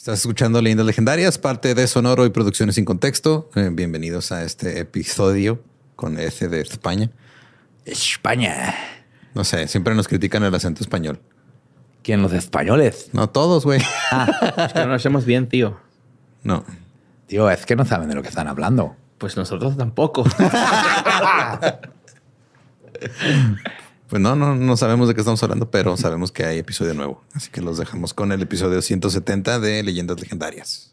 Estás escuchando Leyendas Legendarias, parte de Sonoro y Producciones sin Contexto. Eh, bienvenidos a este episodio con S de España. España. No sé, siempre nos critican el acento español. ¿Quién? Los españoles. No todos, güey. Ah, es que no lo hacemos bien, tío. No. Tío, es que no saben de lo que están hablando. Pues nosotros tampoco. Pues no, no, no sabemos de qué estamos hablando, pero sabemos que hay episodio nuevo. Así que los dejamos con el episodio 170 de Leyendas Legendarias.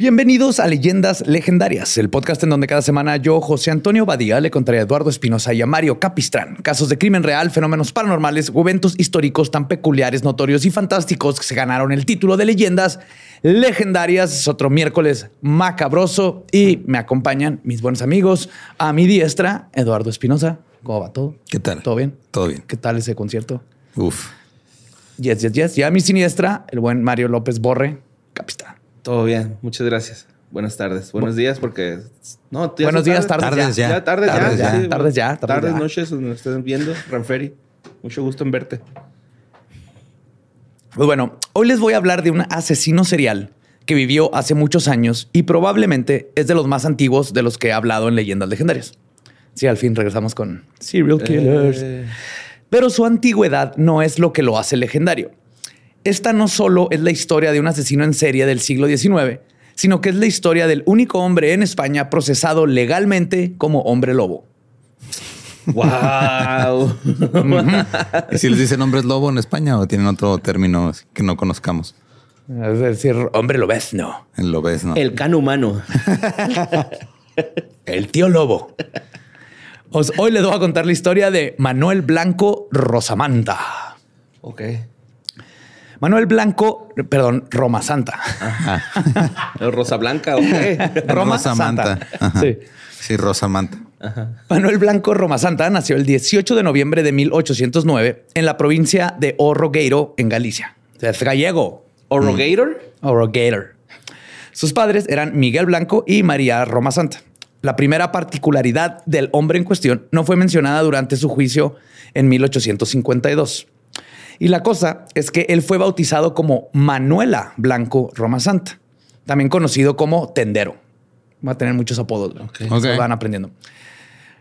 Bienvenidos a Leyendas Legendarias, el podcast en donde cada semana yo, José Antonio Badía, le contaré a Eduardo Espinosa y a Mario Capistrán casos de crimen real, fenómenos paranormales o eventos históricos tan peculiares, notorios y fantásticos que se ganaron el título de Leyendas Legendarias. Es otro miércoles macabroso y me acompañan mis buenos amigos. A mi diestra, Eduardo Espinosa. ¿Cómo va todo? ¿Qué tal? ¿Todo bien? Todo bien. ¿Qué tal ese concierto? Uf. Yes, yes, yes. Y a mi siniestra, el buen Mario López Borre, Capistrán. Todo bien, muchas gracias. Buenas tardes, buenos días, porque no, Buenos días, tardes, tardes ya. ya. tardes, Tardes ya, tardes ya, tardes noches, nos estén viendo, Ranferi. Mucho gusto en verte. Pues bueno, hoy les voy a hablar de un asesino serial que vivió hace muchos años y probablemente es de los más antiguos de los que he hablado en leyendas legendarias. Sí, al fin regresamos con serial killers. Eh, Pero su antigüedad no es lo que lo hace legendario. Esta no solo es la historia de un asesino en serie del siglo XIX, sino que es la historia del único hombre en España procesado legalmente como hombre lobo. wow. ¿Y si les dicen hombres lobo en España o tienen otro término que no conozcamos? Es decir, hombre lobezno. En lo ves, ¿no? El can humano. El tío lobo. Os- hoy les voy a contar la historia de Manuel Blanco Rosamanta. Ok. Manuel Blanco, perdón, Roma Santa. Rosa Blanca, ok. Roma Rosa Santa. Manta. Ajá. Sí. Sí, Rosa Manta. Manuel Blanco Roma Santa nació el 18 de noviembre de 1809 en la provincia de Orrogueiro, en Galicia. O sea, es gallego. Orogator. Orrogueiro. Sus padres eran Miguel Blanco y María Roma Santa. La primera particularidad del hombre en cuestión no fue mencionada durante su juicio en 1852. Y la cosa es que él fue bautizado como Manuela Blanco Roma Santa, también conocido como Tendero. Va a tener muchos apodos. ¿no? Ok. Se Van aprendiendo.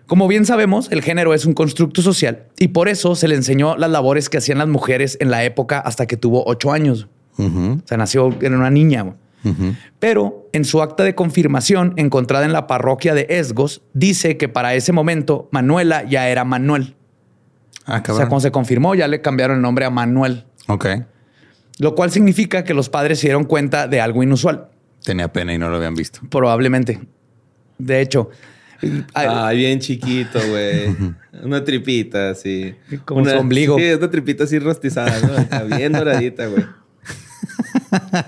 Como bien sabemos, el género es un constructo social y por eso se le enseñó las labores que hacían las mujeres en la época hasta que tuvo ocho años. O sea, nació, era una niña. Pero en su acta de confirmación encontrada en la parroquia de Esgos, dice que para ese momento Manuela ya era Manuel. Ah, O sea, cuando se confirmó, ya le cambiaron el nombre a Manuel, Ok. lo cual significa que los padres se dieron cuenta de algo inusual, Tenía pena y no lo habían visto. probablemente. De hecho, ay, Ay, bien chiquito, güey. Una tripita así. Como una, su ombligo. Sí, una tripita así rostizada, ¿no? Acá, Bien doradita, güey.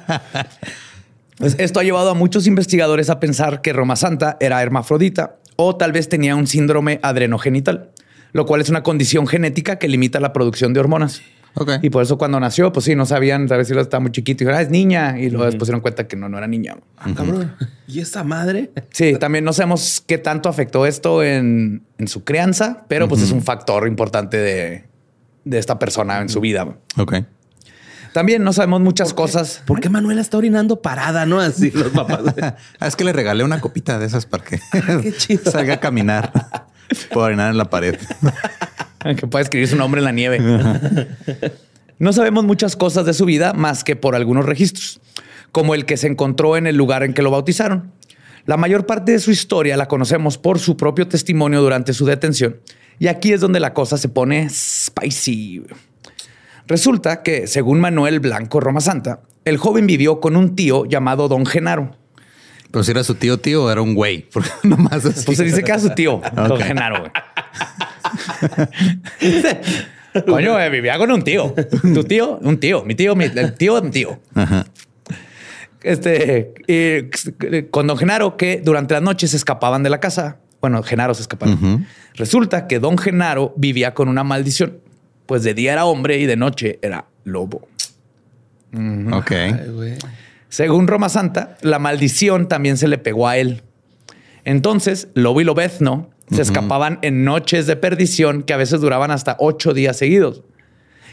pues esto ha llevado a muchos investigadores a pensar que Roma Santa era hermafrodita o tal vez tenía un síndrome adrenogenital, lo cual es una condición genética que limita la producción de hormonas. Y por eso cuando nació, pues sí, no sabían, tal vez si lo estaba muy chiquito y dijeron, ah, es niña. Y luego después se dieron cuenta que no, no era niña. Ah, cabrón. ¿Y esa madre? Sí, también no sabemos qué tanto afectó esto en, en su crianza, pero pues es un factor importante de, de esta persona en su vida. Ok. También no sabemos muchas cosas. ¿Por qué Manuela está orinando parada, no? Así los papás. Ah, es que le regalé una copita de esas para que Qué chido. salga a caminar. Puedo orinar en la pared. que puede escribir su nombre en la nieve. No sabemos muchas cosas de su vida más que por algunos registros, como el que se encontró en el lugar en que lo bautizaron. La mayor parte de su historia la conocemos por su propio testimonio durante su detención, y aquí es donde la cosa se pone spicy. Resulta que, según Manuel Blanco Roma Santa, el joven vivió con un tío llamado Don Genaro. Pero si era su tío, tío, era un güey. Porque nomás así. Pues se dice que era su tío, Don Genaro. güey. Coño, eh, vivía con un tío. Tu tío, un tío. Mi tío, mi el tío, mi tío. Este, y con don Genaro, que durante las noches se escapaban de la casa. Bueno, Genaro se escapaba. Resulta que don Genaro vivía con una maldición. Pues de día era hombre y de noche era lobo. Ok. Según Roma Santa, la maldición también se le pegó a él. Entonces, Lobo y Lobezno se escapaban en noches de perdición que a veces duraban hasta ocho días seguidos.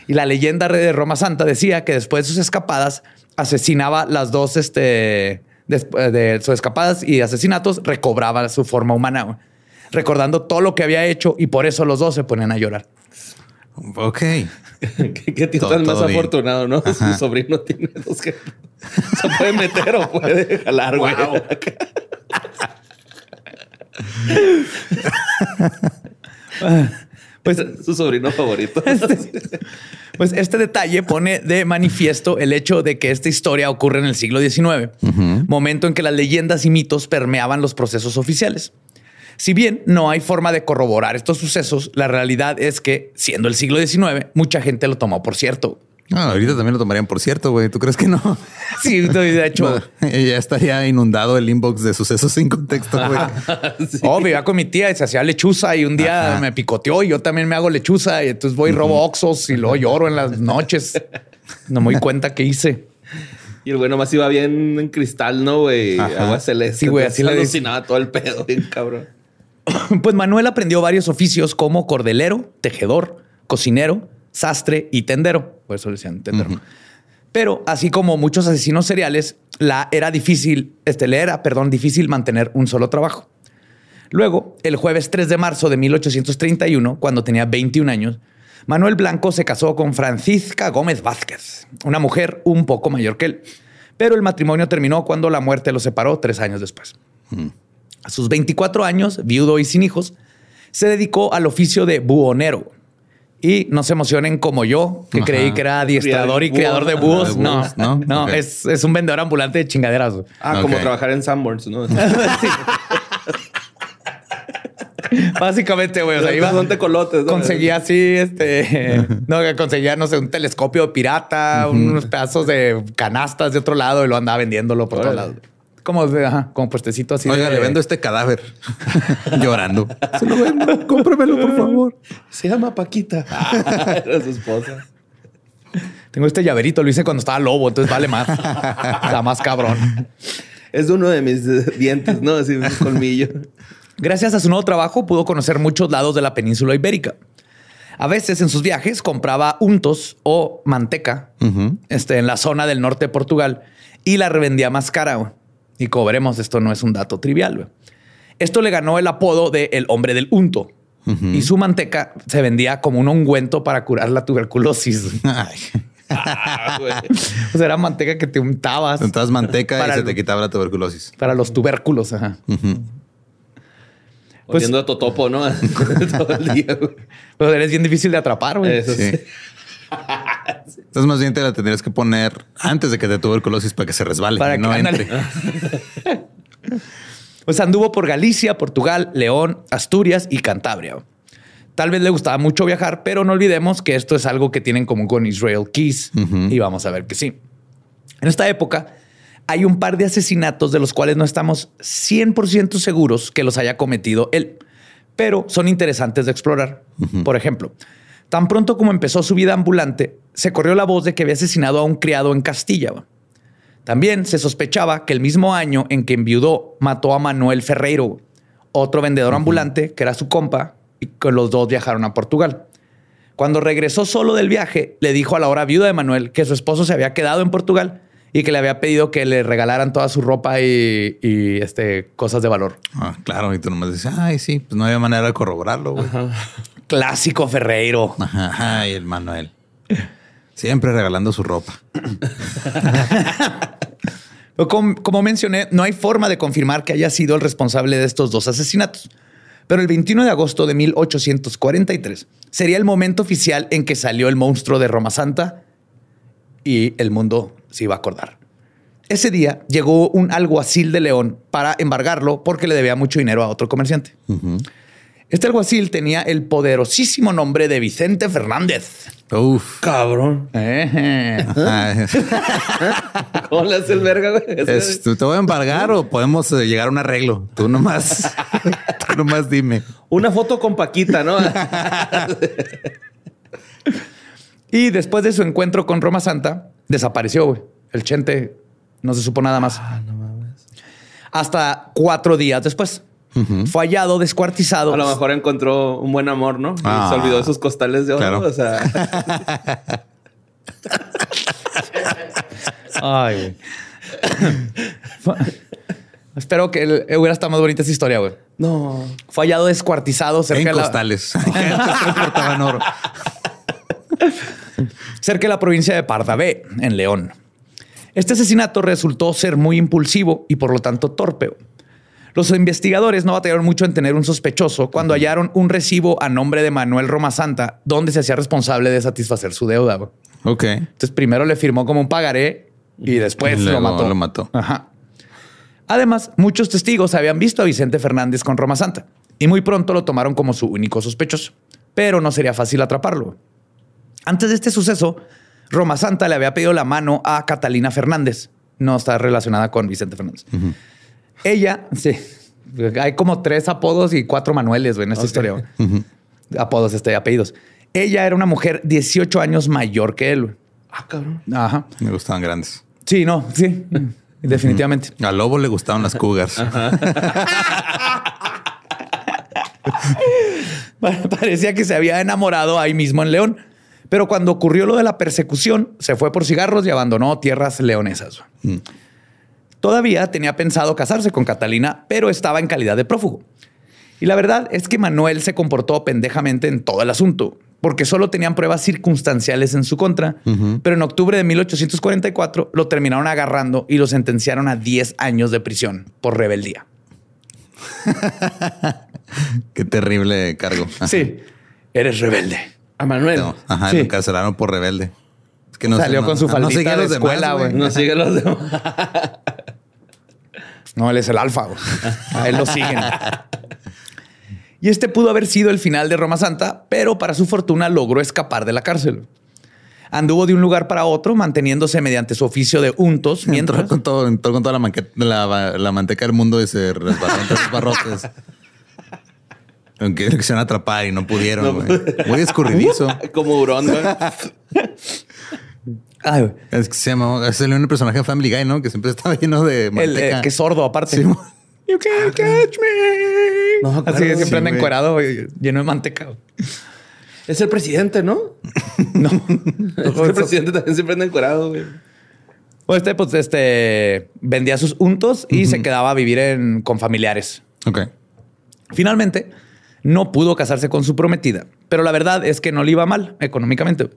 Y la leyenda de Roma Santa decía que después de sus escapadas asesinaba las dos, este, después de sus escapadas y asesinatos, recobraba su forma humana, recordando todo lo que había hecho y por eso los dos se ponían a llorar. Ok. ¿Qué, tío tan más afortunado, no? Su sobrino tiene dos que se puede meter o puede jalar, güey. pues su sobrino favorito. Este, pues este detalle pone de manifiesto el hecho de que esta historia ocurre en el siglo XIX, momento en que las leyendas y mitos permeaban los procesos oficiales. Si bien no hay forma de corroborar estos sucesos, la realidad es que, siendo el siglo XIX, mucha gente lo tomó por cierto. Ah, ahorita también lo tomarían por cierto, güey. ¿Tú crees que no? Sí, de hecho. ya estaría inundado el inbox de sucesos sin contexto, güey. Oh, vivía con mi tía y se hacía lechuza y un día me picoteó y yo también me hago lechuza y entonces voy y robo oxos y luego lloro en las noches. No me doy cuenta qué hice. Y el güey nomás iba bien en cristal, ¿no, güey? Agua celeste. Sí, güey, así le alucinaba todo el pedo, bien cabrón. Pues Manuel aprendió varios oficios como cordelero, tejedor, cocinero, sastre y tendero. Por eso le decían tendero. Pero así como muchos asesinos seriales, la era difícil, este, le era, perdón, difícil mantener un solo trabajo. Luego, el jueves 3 de marzo de 1831, cuando tenía 21 años, Manuel Blanco se casó con Francisca Gómez Vázquez, una mujer un poco mayor que él. Pero el matrimonio terminó cuando la muerte lo separó tres años después. A sus 24 años, viudo y sin hijos, se dedicó al oficio de buhonero. Y no se emocionen como yo, que creí que era adiestrador y creador de búhos. No, no, no, es, un vendedor ambulante de chingaderas. Ah, como trabajar en Sanborns, ¿no? Básicamente, güey. O sea, iba. Son tecolotes. ¿no? Conseguía así, este. no, conseguía, no sé, un telescopio pirata, unos pedazos de canastas de otro lado y lo andaba vendiéndolo por todos lados como, ajá, como puestecito así. Oiga, le vendo este cadáver llorando. Se lo vendo, cómpramelo, por favor. Se llama Paquita. Era su esposa. Tengo este llaverito, lo hice cuando estaba lobo, entonces vale más. Está más cabrón. Es de uno de mis dientes, ¿no? Así un colmillo. Gracias a su nuevo trabajo pudo conocer muchos lados de la península ibérica. A veces en sus viajes compraba untos o manteca este, en la zona del norte de Portugal y la revendía más cara. Y cobremos, esto no es un dato trivial. Esto le ganó el apodo de el hombre del unto. Y su manteca se vendía como un ungüento para curar la tuberculosis. Ah, o sea, era manteca que te untabas. Untabas manteca y se te quitaba la tuberculosis. Para los tubérculos, ajá. Pues, a totopo, ¿no? Todo el día, Pero eres bien difícil de atrapar, güey. Eso sí. Entonces, más bien te la tendrías que poner antes de que te tuberculosis para que se resbale para no entre. pues anduvo por Galicia, Portugal, León, Asturias y Cantabria. Tal vez le gustaba mucho viajar, pero no olvidemos que esto es algo que tienen común con Israel Keys y vamos a ver que sí. En esta época hay un par de asesinatos de los cuales no estamos 100% seguros que los haya cometido él, pero son interesantes de explorar. Por ejemplo, Tan pronto como empezó su vida ambulante, se corrió la voz de que había asesinado a un criado en Castilla. También se sospechaba que el mismo año en que enviudó mató a Manuel Ferreiro, otro vendedor ambulante que era su compa, y que los dos viajaron a Portugal. Cuando regresó solo del viaje, le dijo a la hora viuda de Manuel que su esposo se había quedado en Portugal y que le había pedido que le regalaran toda su ropa y, este, cosas de valor. Ah, claro. Y tú nomás dices, ay, sí, pues no había manera de corroborarlo. Clásico Ferreiro. Ay, el Manuel. Siempre regalando su ropa. como, mencioné, no hay forma de confirmar que haya sido el responsable de estos dos asesinatos. Pero el 21 de agosto de 1843 sería el momento oficial en que salió el monstruo de Roma Santa y el mundo se iba a acordar. Ese día llegó un alguacil de León para embargarlo porque le debía mucho dinero a otro comerciante. Este alguacil tenía el poderosísimo nombre de Vicente Fernández. Uf. Cabrón. ¿Cómo le hace el verga, güey? ¿Te voy a embargar o podemos eh, llegar a un arreglo? Tú nomás, tú nomás dime. Una foto con Paquita, ¿no? y después de su encuentro con Roma Santa, desapareció, güey. El Chente no se supo nada más. Ah, no mames. Hasta cuatro días después. Fue hallado descuartizado. A lo mejor encontró un buen amor, ¿no? y se ah. olvidó de sus costales de oro. O sea. Ay, güey. Espero que hubiera estado más bonita esa historia, güey. No. Fue hallado descuartizado cerca en de costales. oro. cerca de la provincia de Pardavé, en León. Este asesinato resultó ser muy impulsivo y por lo tanto torpe. Los investigadores no batallaron mucho en tener un sospechoso cuando hallaron un recibo a nombre de Manuel Roma Santa, donde se hacía responsable de satisfacer su deuda. Ok. Entonces primero le firmó como un pagaré y después lo mató. Lo mató. Ajá. Además, muchos testigos habían visto a Vicente Fernández con Roma Santa y muy pronto lo tomaron como su único sospechoso, pero no sería fácil atraparlo. Antes de este suceso, Roma Santa le había pedido la mano a Catalina Fernández. No está relacionada con Vicente Fernández. Ella, sí. Hay como tres apodos y cuatro manueles en esta historia. Apodos, este, apellidos. Ella era una mujer 18 años mayor que él. Ah, cabrón. Ajá. Me gustaban grandes. Sí, no, sí. Definitivamente. A Lobo le gustaban las cougars. Parecía que se había enamorado ahí mismo en León. Pero cuando ocurrió lo de la persecución, se fue por cigarros y abandonó tierras leonesas. Mm. Todavía tenía pensado casarse con Catalina, pero estaba en calidad de prófugo. Y la verdad es que Manuel se comportó pendejamente en todo el asunto, porque solo tenían pruebas circunstanciales en su contra, pero en octubre de 1844 lo terminaron agarrando y lo sentenciaron a 10 años de prisión por rebeldía. Qué terrible cargo. Sí, eres rebelde. A Manuel. ajá, lo encarcelaron por rebelde. Es que no salió con su faldita no de escuela, güey. No sigue los demás. No, él es el alfa. A él lo siguen. Y este pudo haber sido el final de Roma Santa, pero para su fortuna logró escapar de la cárcel. Anduvo de un lugar para otro, manteniendo,se mediante su oficio de untos. Mientras con, todo, entró con toda la, la, manteca del mundo y se resbaló entre los barrotes. Aunque se van a atrapar y no pudieron. Muy escurridizo. Como hurón. Es que se llama, es el único personaje de Family Guy, ¿no? Que siempre estaba lleno de eh, manteca. que es sordo aparte. you can't catch me. No, Así que siempre anda encuerado, lleno de manteca. Es el presidente, ¿no? no. el presidente también siempre anda encuerado, güey. Pues este, pues, este vendía sus untos y se quedaba a vivir en, con familiares. Ok. Finalmente, no pudo casarse con su prometida, pero la verdad es que no le iba mal económicamente.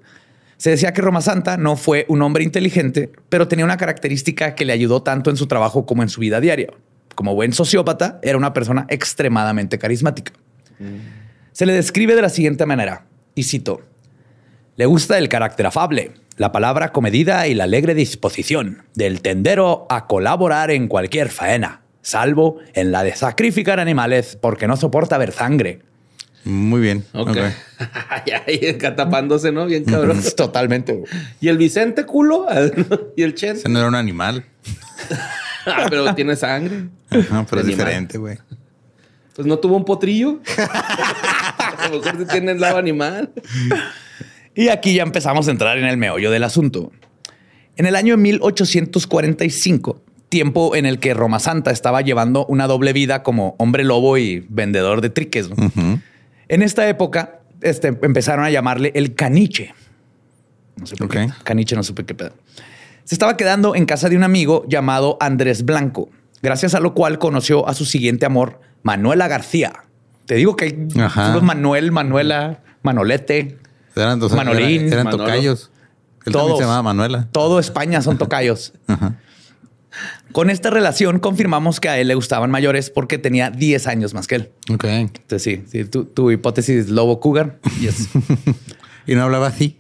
Se decía que Roma Santa no fue un hombre inteligente, pero tenía una característica que le ayudó tanto en su trabajo como en su vida diaria. Como buen sociópata, era una persona extremadamente carismática. Se le describe de la siguiente manera, y cito, le gusta el carácter afable, la palabra comedida y la alegre disposición del tendero a colaborar en cualquier faena, salvo en la de sacrificar animales porque no soporta ver sangre muy bien. Ok. okay. ahí tapándose, ¿no? Bien cabrón. Totalmente. ¿Y el Vicente culo? ¿Y el Chen? Ese no era un animal. ah, pero tiene sangre. No, pero es diferente, güey. Pues no tuvo un potrillo. A lo mejor tiene el lado animal. Y aquí ya empezamos a entrar en el meollo del asunto. En el año 1845, tiempo en el que Roma Santa estaba llevando una doble vida como hombre lobo y vendedor de triques. En esta época este, empezaron a llamarle el caniche. No sé por qué. Caniche, no supe qué pedo. Se estaba quedando en casa de un amigo llamado Andrés Blanco, gracias a lo cual conoció a su siguiente amor, Manuela García. Te digo que hay Manuel, Manuela, Manolete, eran, Manolín. Eran, tocayos. Él se llamaba Manuela. Todo España son tocayos. Con esta relación confirmamos que a él le gustaban mayores porque tenía 10 años más que él. Ok. Entonces sí, sí tu, hipótesis lobo cougar. Yes. y no hablaba así.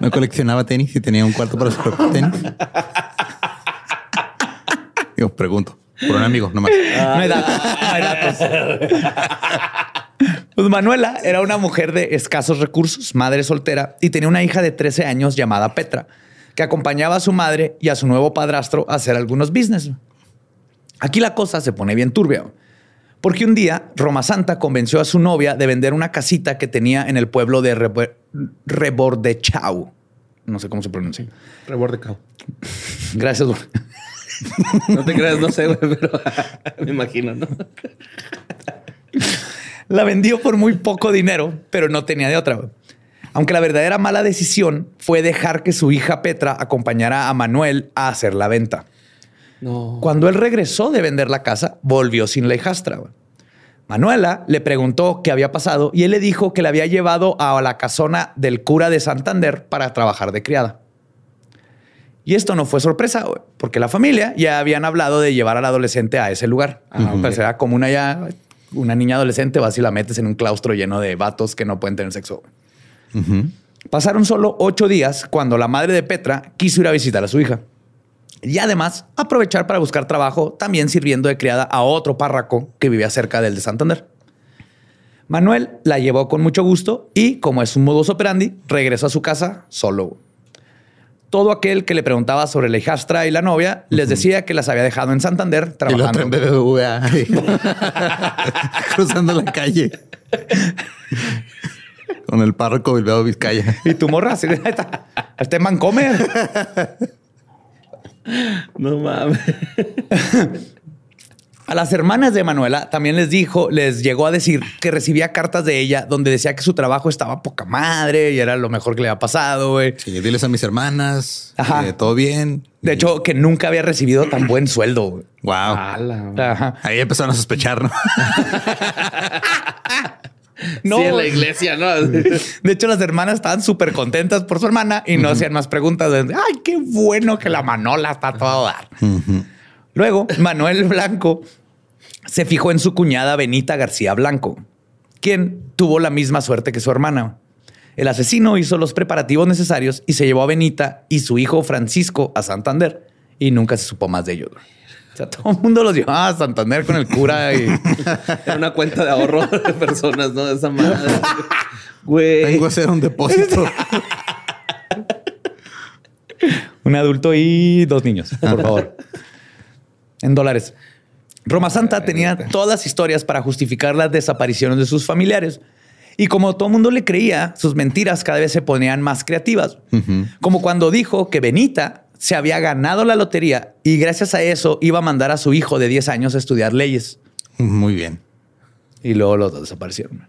no coleccionaba tenis y tenía un cuarto para su propio tenis. Yo pregunto. Por un amigo, nomás. no hay datos. No hay datos. Pues Manuela era una mujer de escasos recursos, madre soltera, y tenía una hija de 13 años llamada Petra, que acompañaba a su madre y a su nuevo padrastro a hacer algunos business. Aquí la cosa se pone bien turbia, porque un día Roma Santa convenció a su novia de vender una casita que tenía en el pueblo de Rebo- Rebordechau. No sé cómo se pronuncia. Rebordecao. Gracias. No te creas, no sé, güey, pero me imagino, ¿no? La vendió por muy poco dinero, pero no tenía de otra. Aunque la verdadera mala decisión fue dejar que su hija Petra acompañara a Manuel a hacer la venta. No. Cuando él regresó de vender la casa, volvió sin la hijastra. Manuela le preguntó qué había pasado y él le dijo que la había llevado a la casona del cura de Santander para trabajar de criada. Y esto no fue sorpresa, porque la familia ya habían hablado de llevar al adolescente a ese lugar. Ah, Pues era como una ya, una niña adolescente, vas y la metes en un claustro lleno de vatos que no pueden tener sexo. Pasaron solo ocho días cuando la madre de Petra quiso ir a visitar a su hija. Y además aprovechar para buscar trabajo, también sirviendo de criada a otro párraco que vivía cerca del de Santander. Manuel la llevó con mucho gusto y, como es un modus operandi, regresó a su casa solo. Todo aquel que le preguntaba sobre la hijastra y la novia les decía que las había dejado en Santander Y trabajando. BBVA. ahí. Cruzando la calle. Con el párroco Bilbao Vizcaya. Y tu morra, así, ahí está. este man come. No mames. A las hermanas de Manuela también les dijo, les llegó a decir que recibía cartas de ella donde decía que su trabajo estaba poca madre y era lo mejor que le había pasado, güey. Sí, diles a mis hermanas. Ajá. que todo bien. De hecho, que nunca había recibido tan buen sueldo. Wow. Ala, Ajá. Ahí empezaron a sospechar, ¿no? No, sí, en la iglesia, ¿no? De hecho, las hermanas estaban súper contentas por su hermana y no hacían más preguntas. de, Ay, qué bueno que la Manola está a todo dar. Luego, Manuel Blanco se fijó en su cuñada Benita García Blanco, quien tuvo la misma suerte que su hermana. El asesino hizo los preparativos necesarios y se llevó a Benita y su hijo Francisco a Santander y nunca se supo más de ellos. O sea, todo el mundo los llevaba a Santander con el cura y Era una cuenta de ahorro de personas, ¿no? Esa madre. Güey. Vengo a hacer un depósito. Un adulto y dos niños, por favor. en dólares. Roma Santa tenía todas las historias para justificar las desapariciones de sus familiares. Y como todo el mundo le creía, sus mentiras cada vez se ponían más creativas. Como cuando dijo que Benita se había ganado la lotería y gracias a eso iba a mandar a su hijo de 10 años a estudiar leyes. Muy bien. Y luego los dos desaparecieron.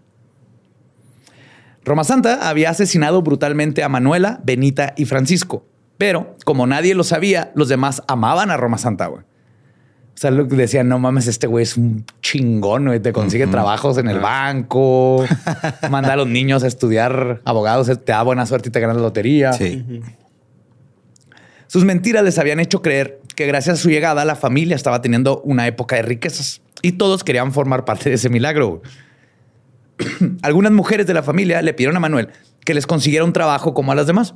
Roma Santa había asesinado brutalmente a Manuela, Benita y Francisco. Pero como nadie lo sabía, los demás amaban a Roma Santa, güey. O sea, lo que decían, no mames, este güey es un chingón, güey. Te consigue trabajos en el banco, manda a los niños a estudiar abogados, te da buena suerte y te ganas la lotería. Sí. Sus mentiras les habían hecho creer que gracias a su llegada la familia estaba teniendo una época de riquezas y todos querían formar parte de ese milagro. Algunas mujeres de la familia le pidieron a Manuel que les consiguiera un trabajo como a las demás.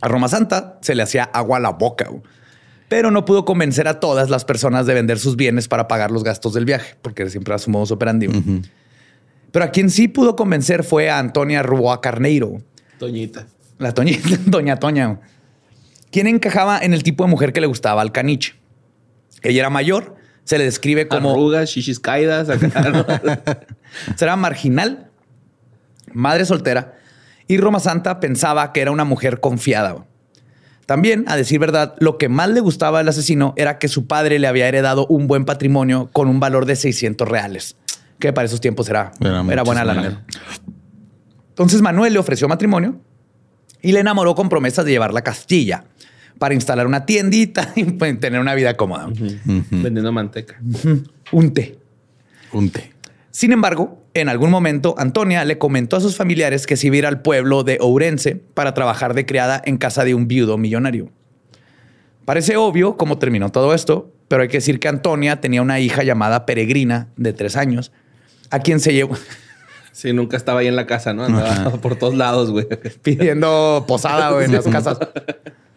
A Roma Santa se le hacía agua a la boca, pero no pudo convencer a todas las personas de vender sus bienes para pagar los gastos del viaje, porque siempre era su modus operandi. Pero a quien sí pudo convencer fue a Antonia Rua Carneiro, Toñita. la Toñita, Doña Toña, quien encajaba en el tipo de mujer que le gustaba al caniche. Ella era mayor, se le describe como Arrugas, shishis caídas. Acá, ¿no? será marginal, madre soltera, y Roma Santa pensaba que era una mujer confiada. También, a decir verdad, lo que más le gustaba al asesino era que su padre le había heredado un buen patrimonio con un valor de 600 reales, que para esos tiempos era, Era era buena lana. Entonces Manuel le ofreció matrimonio y le enamoró con promesas de llevarla a Castilla para instalar una tiendita y pues, tener una vida cómoda. Vendiendo manteca. Un té. Un té. Sin embargo, en algún momento Antonia le comentó a sus familiares que se iba a ir al pueblo de Ourense para trabajar de criada en casa de un viudo millonario. Parece obvio cómo terminó todo esto, pero hay que decir que Antonia tenía una hija llamada Peregrina de tres años, a quien se llevó Sí, nunca estaba ahí en la casa, ¿no? Andaba por todos lados, güey. pidiendo posada güey, en las casas.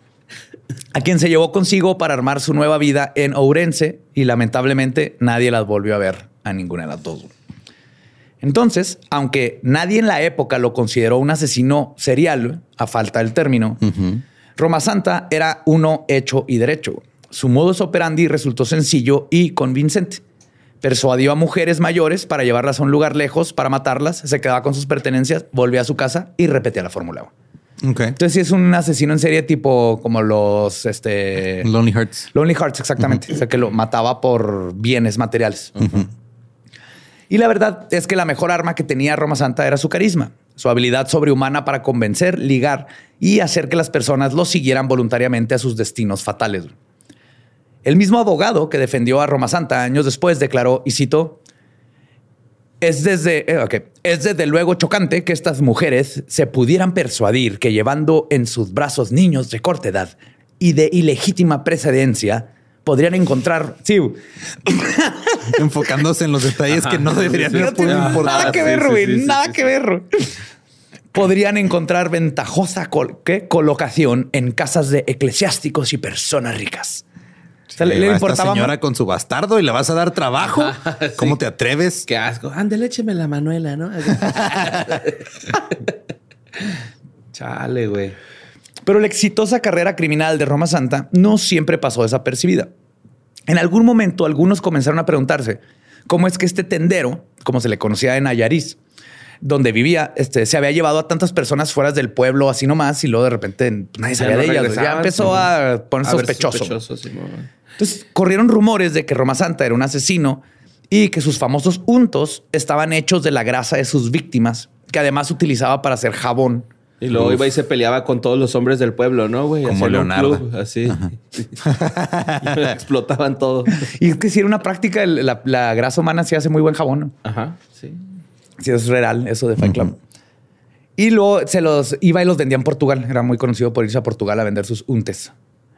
a quien se llevó consigo para armar su nueva vida en Ourense y lamentablemente nadie las volvió a ver a ninguna de las dos. Entonces, aunque nadie en la época lo consideró un asesino serial, a falta del término, Roma Santa era uno hecho y derecho. Su modus operandi resultó sencillo y convincente. Persuadió a mujeres mayores para llevarlas a un lugar lejos para matarlas, se quedaba con sus pertenencias, volvía a su casa y repetía la fórmula. Entonces, sí es un asesino en serie tipo como los este, Lonely Hearts. Lonely Hearts, exactamente. O sea, que lo mataba por bienes materiales. Y la verdad es que la mejor arma que tenía Roma Santa era su carisma, su habilidad sobrehumana para convencer, ligar y hacer que las personas lo siguieran voluntariamente a sus destinos fatales. El mismo abogado que defendió a Roma Santa años después declaró, y cito, es desde, eh, es desde luego chocante que estas mujeres se pudieran persuadir que llevando en sus brazos niños de corta edad y de ilegítima precedencia, podrían encontrar. Sí. Enfocándose en los detalles que no deberían Nada que ver, güey. nada que ver. Podrían encontrar ventajosa colocación en casas de eclesiásticos y personas ricas. Le, importaba señora con su bastardo y le vas a dar trabajo. ¿Cómo te atreves? Qué asco. Ándale, écheme la Manuela, ¿no? Chale, güey. Pero la exitosa carrera criminal de Roma Santa no siempre pasó desapercibida. En algún momento algunos comenzaron a preguntarse cómo es que este tendero, como se le conocía en Ayariz, donde vivía, este, se había llevado a tantas personas fuera del pueblo así nomás y luego de repente nadie sabía de ellas. Ya empezó a poner sospechoso. Entonces corrieron rumores de que Roma Santa era un asesino y que sus famosos untos estaban hechos de la grasa de sus víctimas, que además utilizaba para hacer jabón y luego iba y se peleaba con todos los hombres del pueblo, ¿no, güey? Como Leonardo. así. explotaban todo. Y es que si era una práctica, la, grasa humana sí hace muy buen jabón. ¿no? Ajá, sí. Sí, es real eso de Fight Club. Y luego se los iba y los vendía en Portugal. Era muy conocido por irse a Portugal a vender sus untes.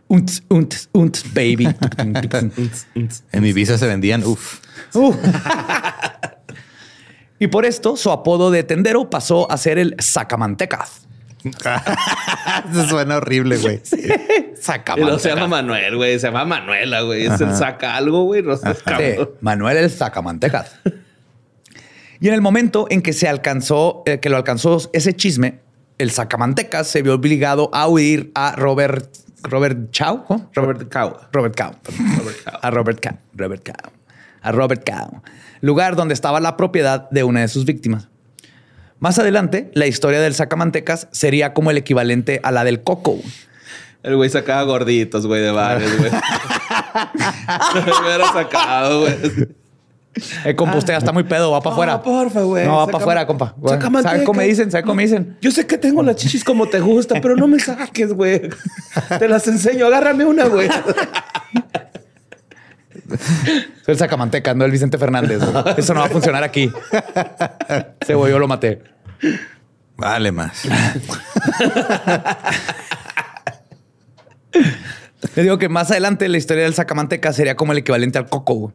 Unts, unts, unts, baby. en mi visa se vendían, uff. y por esto, su apodo de tendero pasó a ser el Sacamantecas. Eso suena horrible, güey. Saca no se llama Manuel, güey. Se llama Manuela, güey. Es el saca algo, güey. No Manuel el sacamantecas. Y en el momento en que se alcanzó, eh, que lo alcanzó ese chisme, el sacamantecas se vio obligado a huir a Robert, Robert Chow, Robert Cow. Robert Cow. A Robert Cow. Robert Cow. A Robert Cow. Lugar donde estaba la propiedad de una de sus víctimas. Más adelante, la historia del sacamantecas sería como el equivalente a la del coco. El güey sacaba gorditos, güey, de bares, güey. Me hubiera sacado, güey. El compa, usted ya está muy pedo, va para afuera. No, porfa, güey. No, va para afuera, compa. ¿Sabe cómo me dicen? ¿Sabe cómo me dicen? Yo sé que tengo las chichis como te gusta, pero no me saques, güey. Te las enseño. Agárrame una, güey. Soy el sacamanteca, no el Vicente Fernández. Eso no va a funcionar aquí. Se voy, yo lo maté. Vale más. Le digo que más adelante la historia del sacamanteca sería como el equivalente al coco.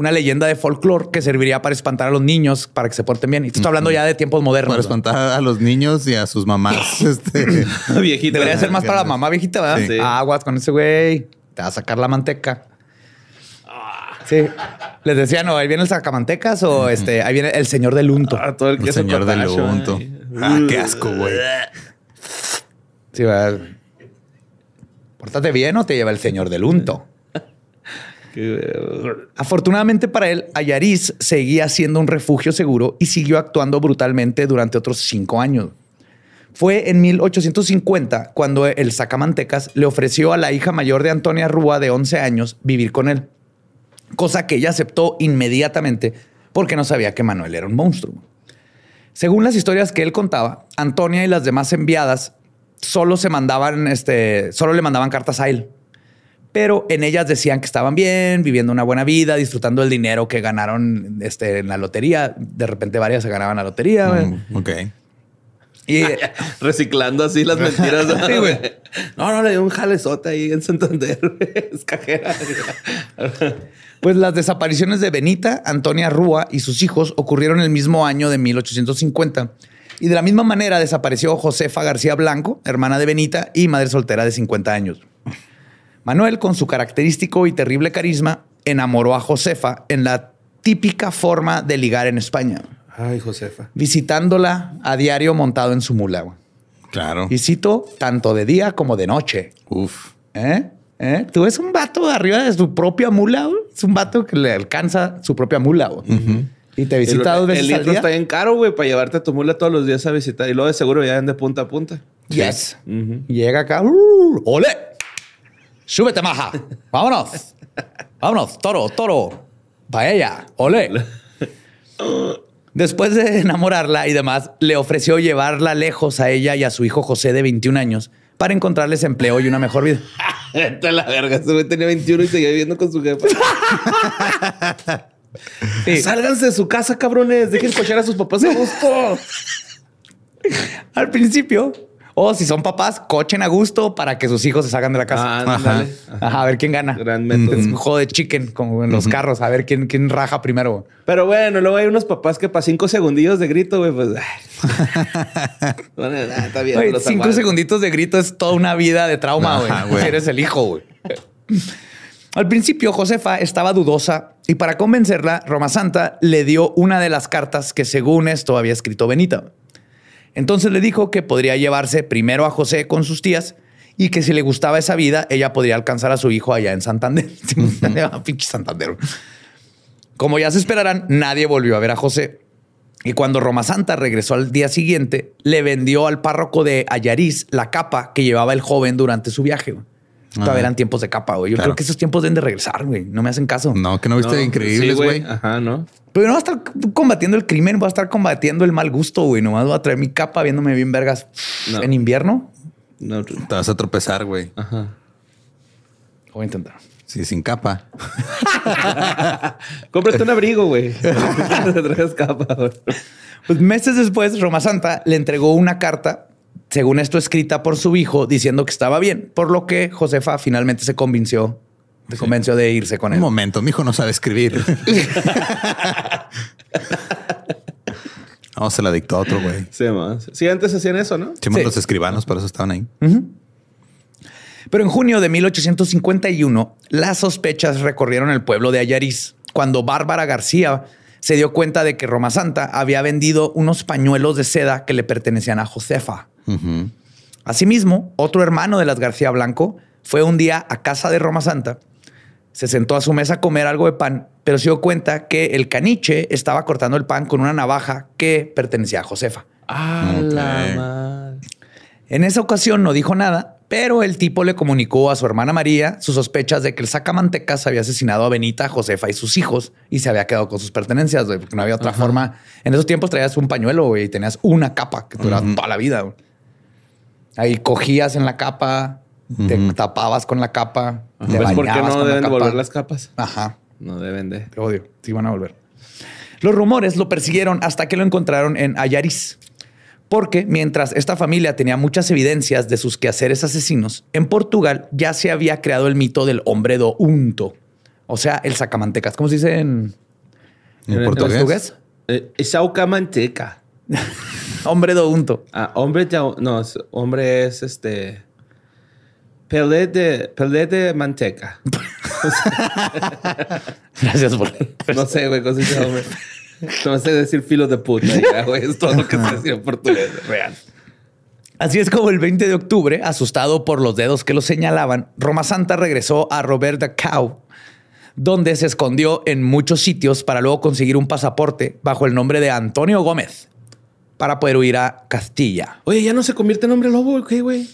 Una leyenda de folclore que serviría para espantar a los niños para que se porten bien. Y estoy hablando ya de tiempos modernos. Para espantar a los niños y a sus mamás. este... viejita. Debería ser más para la mamá viejita, ¿verdad? Aguas con ese güey. Te va a sacar la manteca. Sí. Les decía, no, ahí viene el sacamantecas o este, ahí viene el señor del unto. Ah, todo el, el señor del unto. Ah, qué asco, güey. Sí, va. Pórtate bien o te lleva el señor del unto. Afortunadamente para él, Ayariz seguía siendo un refugio seguro y siguió actuando brutalmente durante otros cinco años. Fue en 1850 cuando el Sacamantecas le ofreció a la hija mayor de Antonia Rúa, de 11 años, vivir con él cosa que ella aceptó inmediatamente porque no sabía que Manuel era un monstruo. Según las historias que él contaba, Antonia y las demás enviadas solo se mandaban, este, solo le mandaban cartas a él. Pero en ellas decían que estaban bien, viviendo una buena vida, disfrutando del dinero que ganaron este, en la lotería. De repente varias se ganaban la lotería. Mm, ok. Y reciclando así las mentiras. sí, güey. No, no, le dio un jalezote ahí en Santander. es cajera. Pues las desapariciones de Benita, Antonia Rúa y sus hijos ocurrieron el mismo año de 1850. Y de la misma manera desapareció Josefa García Blanco, hermana de Benita y madre soltera de 50 años. Manuel, con su característico y terrible carisma, enamoró a Josefa en la típica forma de ligar en España. Ay, Josefa. Visitándola a diario montado en su mula. güey. Claro. Y cito, tanto de día como de noche. Uf. ¿Eh? ¿Eh? Tú ves un vato arriba de su propia mula. güey. Es un vato que le alcanza su propia mula. güey. Y te visita dos el, veces el al litro día. está bien caro, güey, para llevarte a tu mula todos los días a visitar. Y luego de seguro ya de punta a punta. Yes. Llega acá. ¡uh! ¡Ole! ¡Súbete, maja! ¡Vámonos! ¡Vámonos! ¡Toro, toro! ¡Paella! ¡Ole! Después de enamorarla y demás, le ofreció llevarla lejos a ella y a su hijo José de 21 años para encontrarles empleo y una mejor vida. A la verga. Güey tenía 21 y seguía viviendo con su jefa. Sí. Sálganse de su casa, cabrones. Dejen cochar a sus papás a gusto. Al principio, o si son papás, cochen a gusto para que sus hijos se salgan de la casa. Ah. Ajá, a ver quién gana. Gran método. Es un juego de chicken, como en los carros, a ver quién, quién raja primero. Pero bueno, luego hay unos papás que para cinco segundillos de grito, güey, pues. Bueno, ah, está bien. Güey, cinco segunditos de grito es toda una vida de trauma, güey. güey. Eres el hijo, güey. Al principio, Josefa estaba dudosa y para convencerla, Roma Santa le dio una de las cartas que según esto había escrito Benita. Entonces le dijo que podría llevarse primero a José con sus tías y que si le gustaba esa vida, ella podría alcanzar a su hijo allá en Santander. Pinche Santander. Como ya se esperarán, nadie volvió a ver a José. Y cuando Roma Santa regresó al día siguiente, le vendió al párroco de Ayariz la capa que llevaba el joven durante su viaje. Todavía eran tiempos de capa, güey. Yo Claro. creo que esos tiempos deben de regresar, güey. No me hacen caso. No, que no viste No, increíbles, sí, güey. Ajá, ¿no? Pero no va a estar combatiendo el crimen, va a estar combatiendo el mal gusto, güey. Nomás voy a traer mi capa viéndome bien vergas No. en invierno. No. Te vas a tropezar, güey. Ajá. Voy a intentar. Sí, sin capa. Cómprate un abrigo, güey. Te traes capa, güey. Pues meses después, Roma Santa le entregó una carta, según esto escrita por su hijo, diciendo que estaba bien, por lo que Josefa finalmente se convenció, se convenció de irse con Un él. momento, mi hijo no sabe escribir. no, se la dictó a otro, güey. Sí, más. Sí, antes hacían eso, ¿no? Sí. los escribanos, por eso estaban ahí. Pero en junio de 1851, las sospechas recorrieron el pueblo de Ayariz, cuando Bárbara García se dio cuenta de que Roma Santa había vendido unos pañuelos de seda que le pertenecían a Josefa. Asimismo, otro hermano de las García Blanco fue un día a casa de Roma Santa, se sentó a su mesa a comer algo de pan, pero se dio cuenta que el caniche estaba cortando el pan con una navaja que pertenecía a Josefa. Ah, la madre. En esa ocasión no dijo nada, pero el tipo le comunicó a su hermana María sus sospechas de que el sacamantecas había asesinado a Benita, Josefa y sus hijos y se había quedado con sus pertenencias, porque no había otra forma. En esos tiempos traías un pañuelo y tenías una capa que duraba toda la vida. Ahí cogías en la capa, te tapabas con la capa, te ¿Ves por qué no la deben capa. devolver las capas? Ajá. No deben de. Te odio. Sí, van a volver. Los rumores lo persiguieron hasta que lo encontraron en Ayariz. Porque mientras esta familia tenía muchas evidencias de sus quehaceres asesinos, en Portugal ya se había creado el mito del hombre do unto. O sea, el sacamantecas. ¿Cómo se dice en, En En portugués. portugués? Eh, Sauca manteca. Hombre do unto. Ah, hombre ya. No, hombre es este. Pelé de, pelé de manteca. Gracias por... No sé, güey, dice hombre. No sé decir filo de puta. ya, güey. Es todo lo que se decía en portugués. Real. Así es como el 20 de octubre, asustado por los dedos que lo señalaban, Roma Santa regresó a Robert de Cow, donde se escondió en muchos sitios para luego conseguir un pasaporte bajo el nombre de Antonio Gómez para poder huir a Castilla. Oye, ya no se convierte en hombre lobo, ¿qué, güey?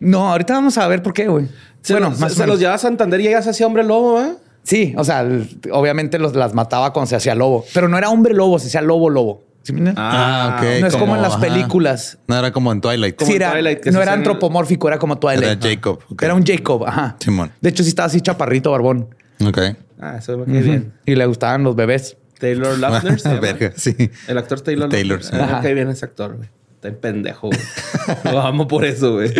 No, ahorita vamos a ver por qué, güey. Bueno, los- más se, o se menos. los llevaba a Santander y se hacía hombre lobo, ¿eh? Sí, o sea, obviamente los, las mataba cuando se hacía lobo, pero no era hombre lobo, se hacía lobo lobo. ¿Sí me entiendes? Ah, ok. no es como, en las ajá. películas. No era como en Twilight. como Sí, era, Twilight, no era antropomórfico, era como Twilight. Era. Jacob. Era un Jacob, ajá. Simón. De hecho, sí estaba así chaparrito, barbón. Ok. Ah, eso me cae bien. Y le gustaban los bebés. Taylor Lautner. se. Verga, sí. El actor Taylor Taylor. Ah, bien ese actor, güey. Está en pendejo, güey. Lo amo por eso, güey.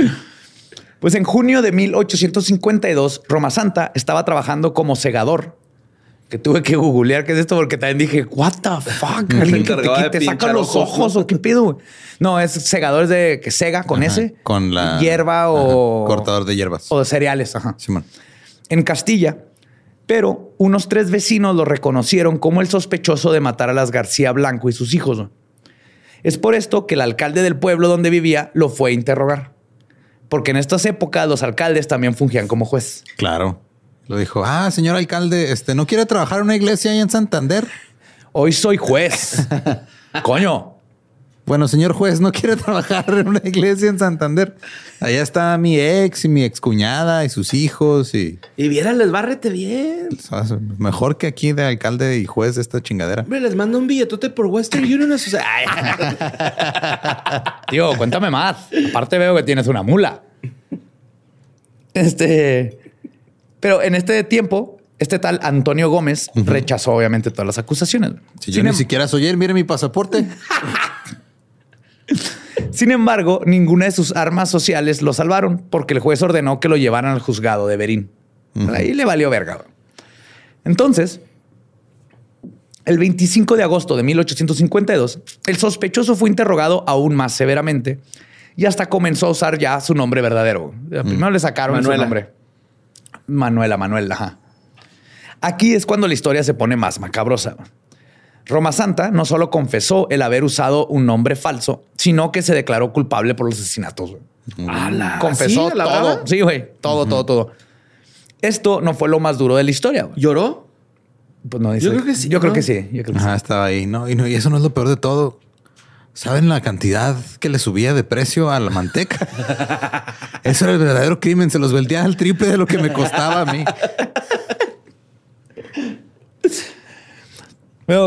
Pues en junio de 1852, Roma Santa estaba trabajando como segador. Que tuve que googlear qué es esto porque también dije, what the fuck? ¿Alguien que te, te saca los ojos, o qué güey? No, es segador de que sega con Ajá, ese. Con la Hierba o... Ajá, cortador de hierbas. O de cereales, ajá. Simón. en Castilla, pero unos tres vecinos lo reconocieron como el sospechoso de matar a las García Blanco y sus hijos. Es por esto que el alcalde del pueblo donde vivía lo fue a interrogar. Porque en estas épocas los alcaldes también fungían como juez. Claro. Lo dijo, ah, señor alcalde, este, ¿no quiere trabajar en una iglesia ahí en Santander? Hoy soy juez. Coño, bueno, señor juez, ¿no quiere trabajar en una iglesia en Santander? Allá está mi ex y mi excuñada y sus hijos y... Y les bárrete bien. Mejor que aquí de alcalde y juez de esta chingadera. Hombre, les mando un billetote por Western Union. Tío, cuéntame más. Aparte veo que tienes una mula. Este... Pero en este tiempo, este tal Antonio Gómez rechazó obviamente todas las acusaciones. Si yo ni em- siquiera soy él, mire mi pasaporte. Sin embargo, ninguna de sus armas sociales lo salvaron porque el juez ordenó que lo llevaran al juzgado de Berín. Ahí le valió verga. Entonces, el 25 de agosto de 1852, el sospechoso fue interrogado aún más severamente y hasta comenzó a usar ya su nombre verdadero. Primero le sacaron su nombre. Manuela, Manuela. Aquí es cuando la historia se pone más macabrosa. Roma Santa no solo confesó el haber usado un nombre falso, sino que se declaró culpable por los asesinatos. Confesó todo. Sí, güey. Todo, todo, todo. Esto no fue lo más duro de la historia. ¿Lloró? Pues no dice. Yo creo que sí. Yo creo que sí. estaba ahí. No, y, no, y eso no es lo peor de todo. ¿Saben la cantidad que le subía de precio a la manteca? Eso era el verdadero crimen. Se los vendía al triple de lo que me costaba a mí.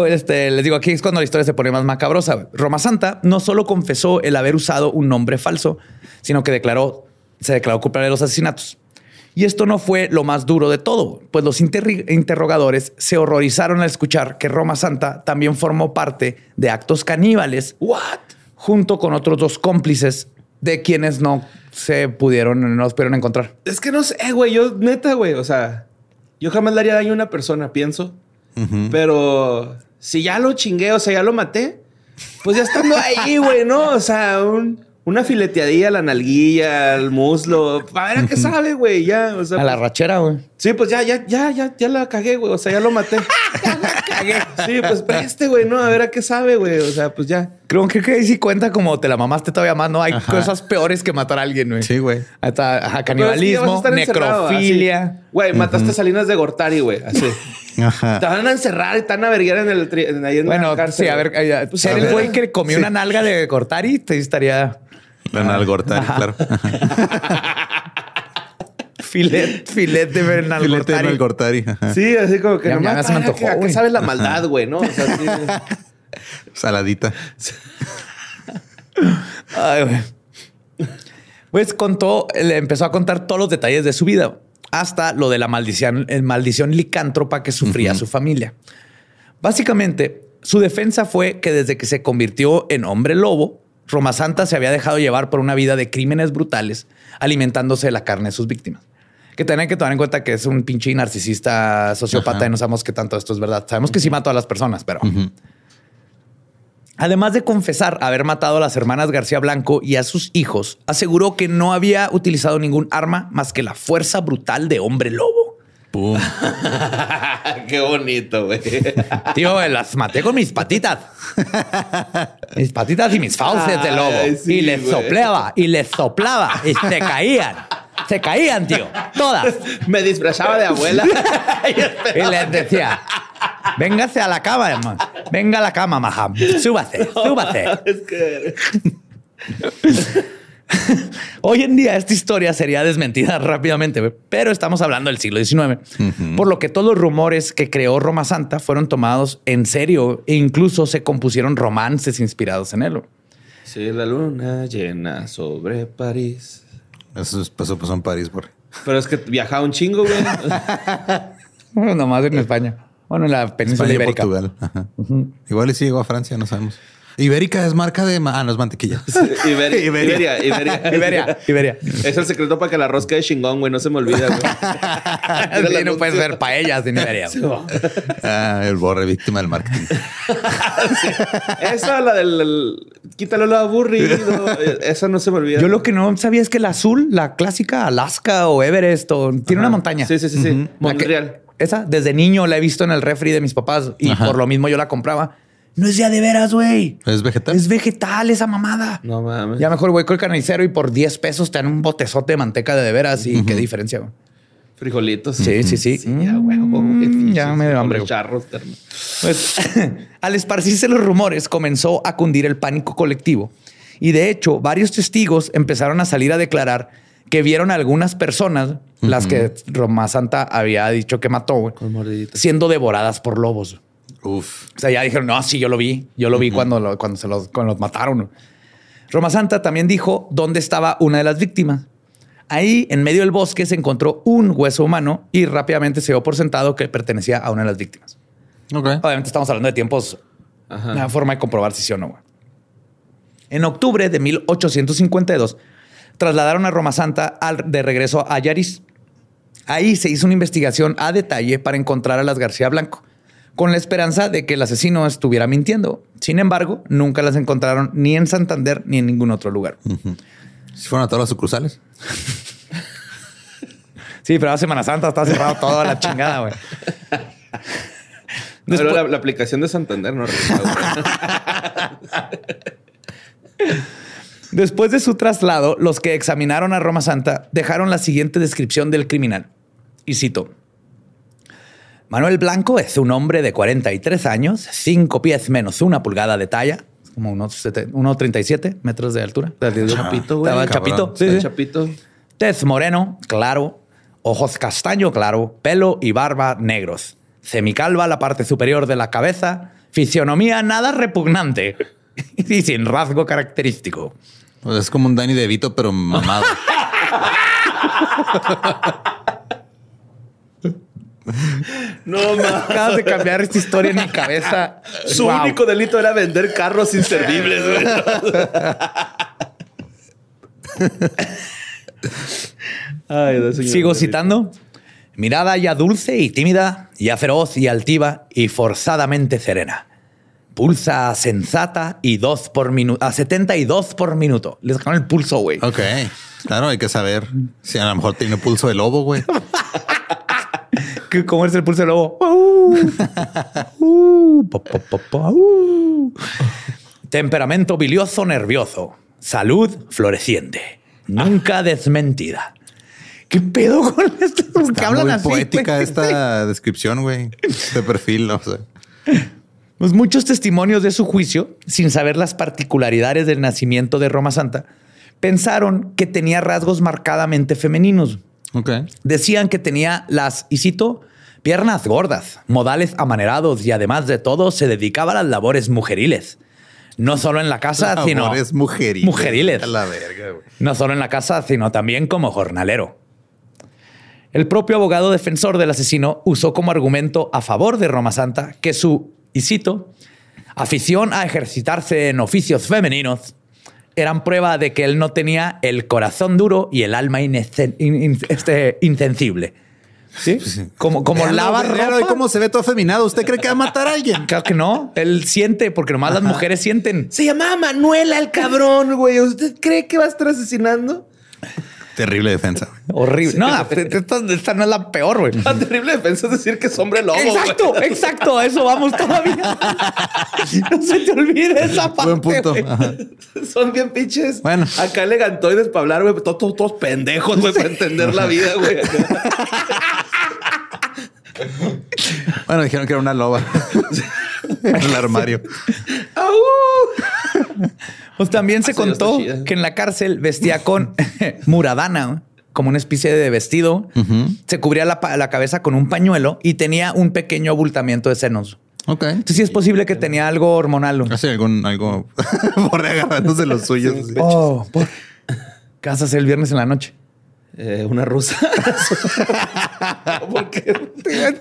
Este, les digo, aquí es cuando la historia se pone más macabrosa. Roma Santa no solo confesó el haber usado un nombre falso, sino que declaró, se declaró culpable de los asesinatos. Y esto no fue lo más duro de todo, pues los interrogadores se horrorizaron al escuchar que Roma Santa también formó parte de actos caníbales. What? Junto con otros dos cómplices de quienes no se pudieron, no pudieron encontrar. Es que no sé, güey, yo neta, güey, o sea, yo jamás le haría daño a una persona, pienso. Pero si ya lo chingué, o sea, ya lo maté, pues ya estando ahí, güey, ¿no? O sea, una fileteadilla a la nalguilla, al muslo. A ver a qué sabe, güey. Ya, o sea. A la pues rachera, güey. Sí, pues ya, ya, ya, ya, ya la cagué, güey. O sea, ya lo maté. ya la cagué. Sí, pues preste, güey, ¿no? A ver a qué sabe, güey. O sea, pues ya. Creo que, que sí cuenta como te la mamaste todavía más, ¿no? Hay cosas peores que matar a alguien, güey. Sí, güey. Hasta canibalismo, necrofilia. Güey, mataste a Salinas de Gortari, güey. Así. Ajá. Te van a encerrar y te van a verguiar en el en, ahí en bueno, la cárcel. Sí, a ver, pues, ser el güey que comió una nalga de Gortari, te estaría. La nalga Gortari, claro. filet, filet de Bernal Filet de Gortari. Sí, así como que ya, nomás, ya me antojó, ¿a qué sabes la maldad, güey, no? O sea, sí. Saladita. Ay, güey. Pues contó, le empezó a contar todos los detalles de su vida hasta lo de la maldición, maldición licántropa que sufría su familia. Básicamente, su defensa fue que desde que se convirtió en hombre lobo, Roma Santa se había dejado llevar por una vida de crímenes brutales, alimentándose de la carne de sus víctimas. Que tienen que tomar en cuenta que es un pinche narcisista sociópata y no sabemos qué tanto esto es verdad. Sabemos que sí mató a las personas, pero Además de confesar haber matado a las hermanas García Blanco y a sus hijos, aseguró que no había utilizado ningún arma más que la fuerza brutal de hombre lobo. Qué bonito, güey. Tío, las maté con mis patitas. mis patitas y mis fauces de lobo. y les soplaba y les soplaba y se caían. Se caían, tío. Todas. Me disfrazaba de abuela. y les decía, véngase a la cama, hermano. Venga a la cama, maja. Súbase, súbase. Hoy en día esta historia sería desmentida rápidamente, pero estamos hablando del siglo XIX, por lo que todos los rumores que creó Roma Santa fueron tomados en serio e incluso se compusieron romances inspirados en él. Sí, la luna llena sobre París. Eso pasó, pasó en París, por. Pero es que viajaba un chingo, güey. Nomás en España. Bueno, en la península España ibérica. Portugal. Igual y sí llegó a Francia, no sabemos. Ibérica es marca de... Ah, no es mantequilla. Iberia, Iberia, Iberia, Iberia, Iberia. Es el secreto para que la rosca de chingón, güey, no se me olvida, güey. Sí, no puedes ver paellas de Iberia. ah, el borre víctima del marketing. Esa, la del... el- quítalo lo aburrido. Esa no se me olvida. Yo lo que no sabía es que el azul, la clásica Alaska o Everest, o, tiene una montaña. Sí, sí, sí, sí. La que- Montreal. Esa, desde niño la he visto en el refri de mis papás y Ajá. por lo mismo yo la compraba. No es ya de veras, güey. ¿Es vegetal? Es vegetal esa mamada. No mames. Ya mejor voy con el carnicero y por 10 pesos te dan un botezote de manteca de, de veras y qué diferencia. güey. Frijolitos. Sí, sí, sí. Sí, ya, güey. Mm, ya me dio hambre, güey. Charros, termo. Pues al esparcirse los rumores comenzó a cundir el pánico colectivo y de hecho varios testigos empezaron a salir a declarar que vieron a algunas personas, las que Roma Santa había dicho que mató, siendo devoradas por lobos. Uf. O sea, ya dijeron, no, sí, yo lo vi. Yo lo vi cuando, lo- cuando se los, cuando los mataron. Roma Santa también dijo dónde estaba una de las víctimas. Ahí, en medio del bosque, se encontró un hueso humano y rápidamente se dio por sentado que pertenecía a una de las víctimas. Obviamente estamos hablando de tiempos, Ajá. una forma de comprobar si sí o no. En octubre de 1852, trasladaron a Roma Santa al- de regreso a Yaris. Ahí se hizo una investigación a detalle para encontrar a las García Blanco, con la esperanza de que el asesino estuviera mintiendo. Sin embargo, nunca las encontraron ni en Santander ni en ningún otro lugar. Si fueron a todas las sucursales. Sí, pero a Semana Santa está cerrado toda la chingada, güey. Pero Después- la, la aplicación de Santander no recuerdo. Después de su traslado, los que examinaron a Roma Santa dejaron la siguiente descripción del criminal. Y cito. Manuel Blanco es un hombre de 43 años, 5 pies menos una pulgada de talla, como unos sete- 1,37 metros de altura. Chapito, güey. Estaba chapito. Sí, sí. Chapito. Tez moreno, claro, ojos castaño claro, pelo y barba negros. Semicalva la parte superior de la cabeza, fisionomía nada repugnante y sin rasgo característico. Pues es como un Danny DeVito, pero mamado. No mames. Acabas de cambiar esta historia en mi cabeza. Su Wow. único delito era vender carros inservibles, güey. Ay. Sigo citando. Mirada ya dulce y tímida, ya feroz y altiva y forzadamente serena. Pulsa sensata y dos por minuto, a 72 por minuto. Les dejaron el pulso, güey. ok. Claro, hay que saber si a lo mejor tiene pulso de lobo, güey. ¿Qué- ¿Cómo es el pulso del lobo? Uh, uh. Temperamento bilioso nervioso. Salud floreciente. Nunca desmentida. ¿Qué pedo con esto? ¿Por qué Está hablan muy así? poética güey? esta descripción, güey. Este perfil, no sé. Pues muchos testimonios de su juicio, sin saber las particularidades del nacimiento de Roma Santa, pensaron que tenía rasgos marcadamente femeninos. Decían que tenía las, y cito, piernas gordas, modales amanerados y además de todo se dedicaba a las labores mujeriles. No solo en la casa, sino Es mujeriles. Mujeriles. A la verga, güey. no solo en la casa, sino también como jornalero. El propio abogado defensor del asesino usó como argumento a favor de Roma Santa que su, y cito, afición a ejercitarse en oficios femeninos eran prueba de que él no tenía el corazón duro y el alma inesen- in- in- este, insensible. ¿Sí? Como, como Véalo, lava véalo, ropa. ¿y cómo se ve todo afeminado? ¿Usted cree que va a matar a alguien? Claro que no. Él siente, porque nomás las mujeres sienten. Se llamaba Manuela el cabrón, güey. ¿Usted cree que va a estar asesinando? Terrible defensa. Horrible. No, esta, esta no es la peor, güey. La terrible defensa es decir que es hombre lobo. Exacto, exacto, a eso vamos todavía. No se te olvide esa parte. Buen punto. Son bien pinches. Bueno. Acá elegantoides para hablar, güey. Todos, todos, todos pendejos, güey, para entender la vida, güey. Bueno, dijeron que era una loba. en el armario. ¡Au! Pues también se Ah, contó que en la cárcel vestía con muradana, como una especie de vestido. Se cubría la, cabeza con un pañuelo y tenía un pequeño abultamiento de senos. Ok. Entonces sí es posible que tenía algo hormonal. güey. Hace algún, algo por agarrándose los suyos. Oh, por... ¿Qué vas a hacer el viernes en la noche? Eh, una rusa. Porque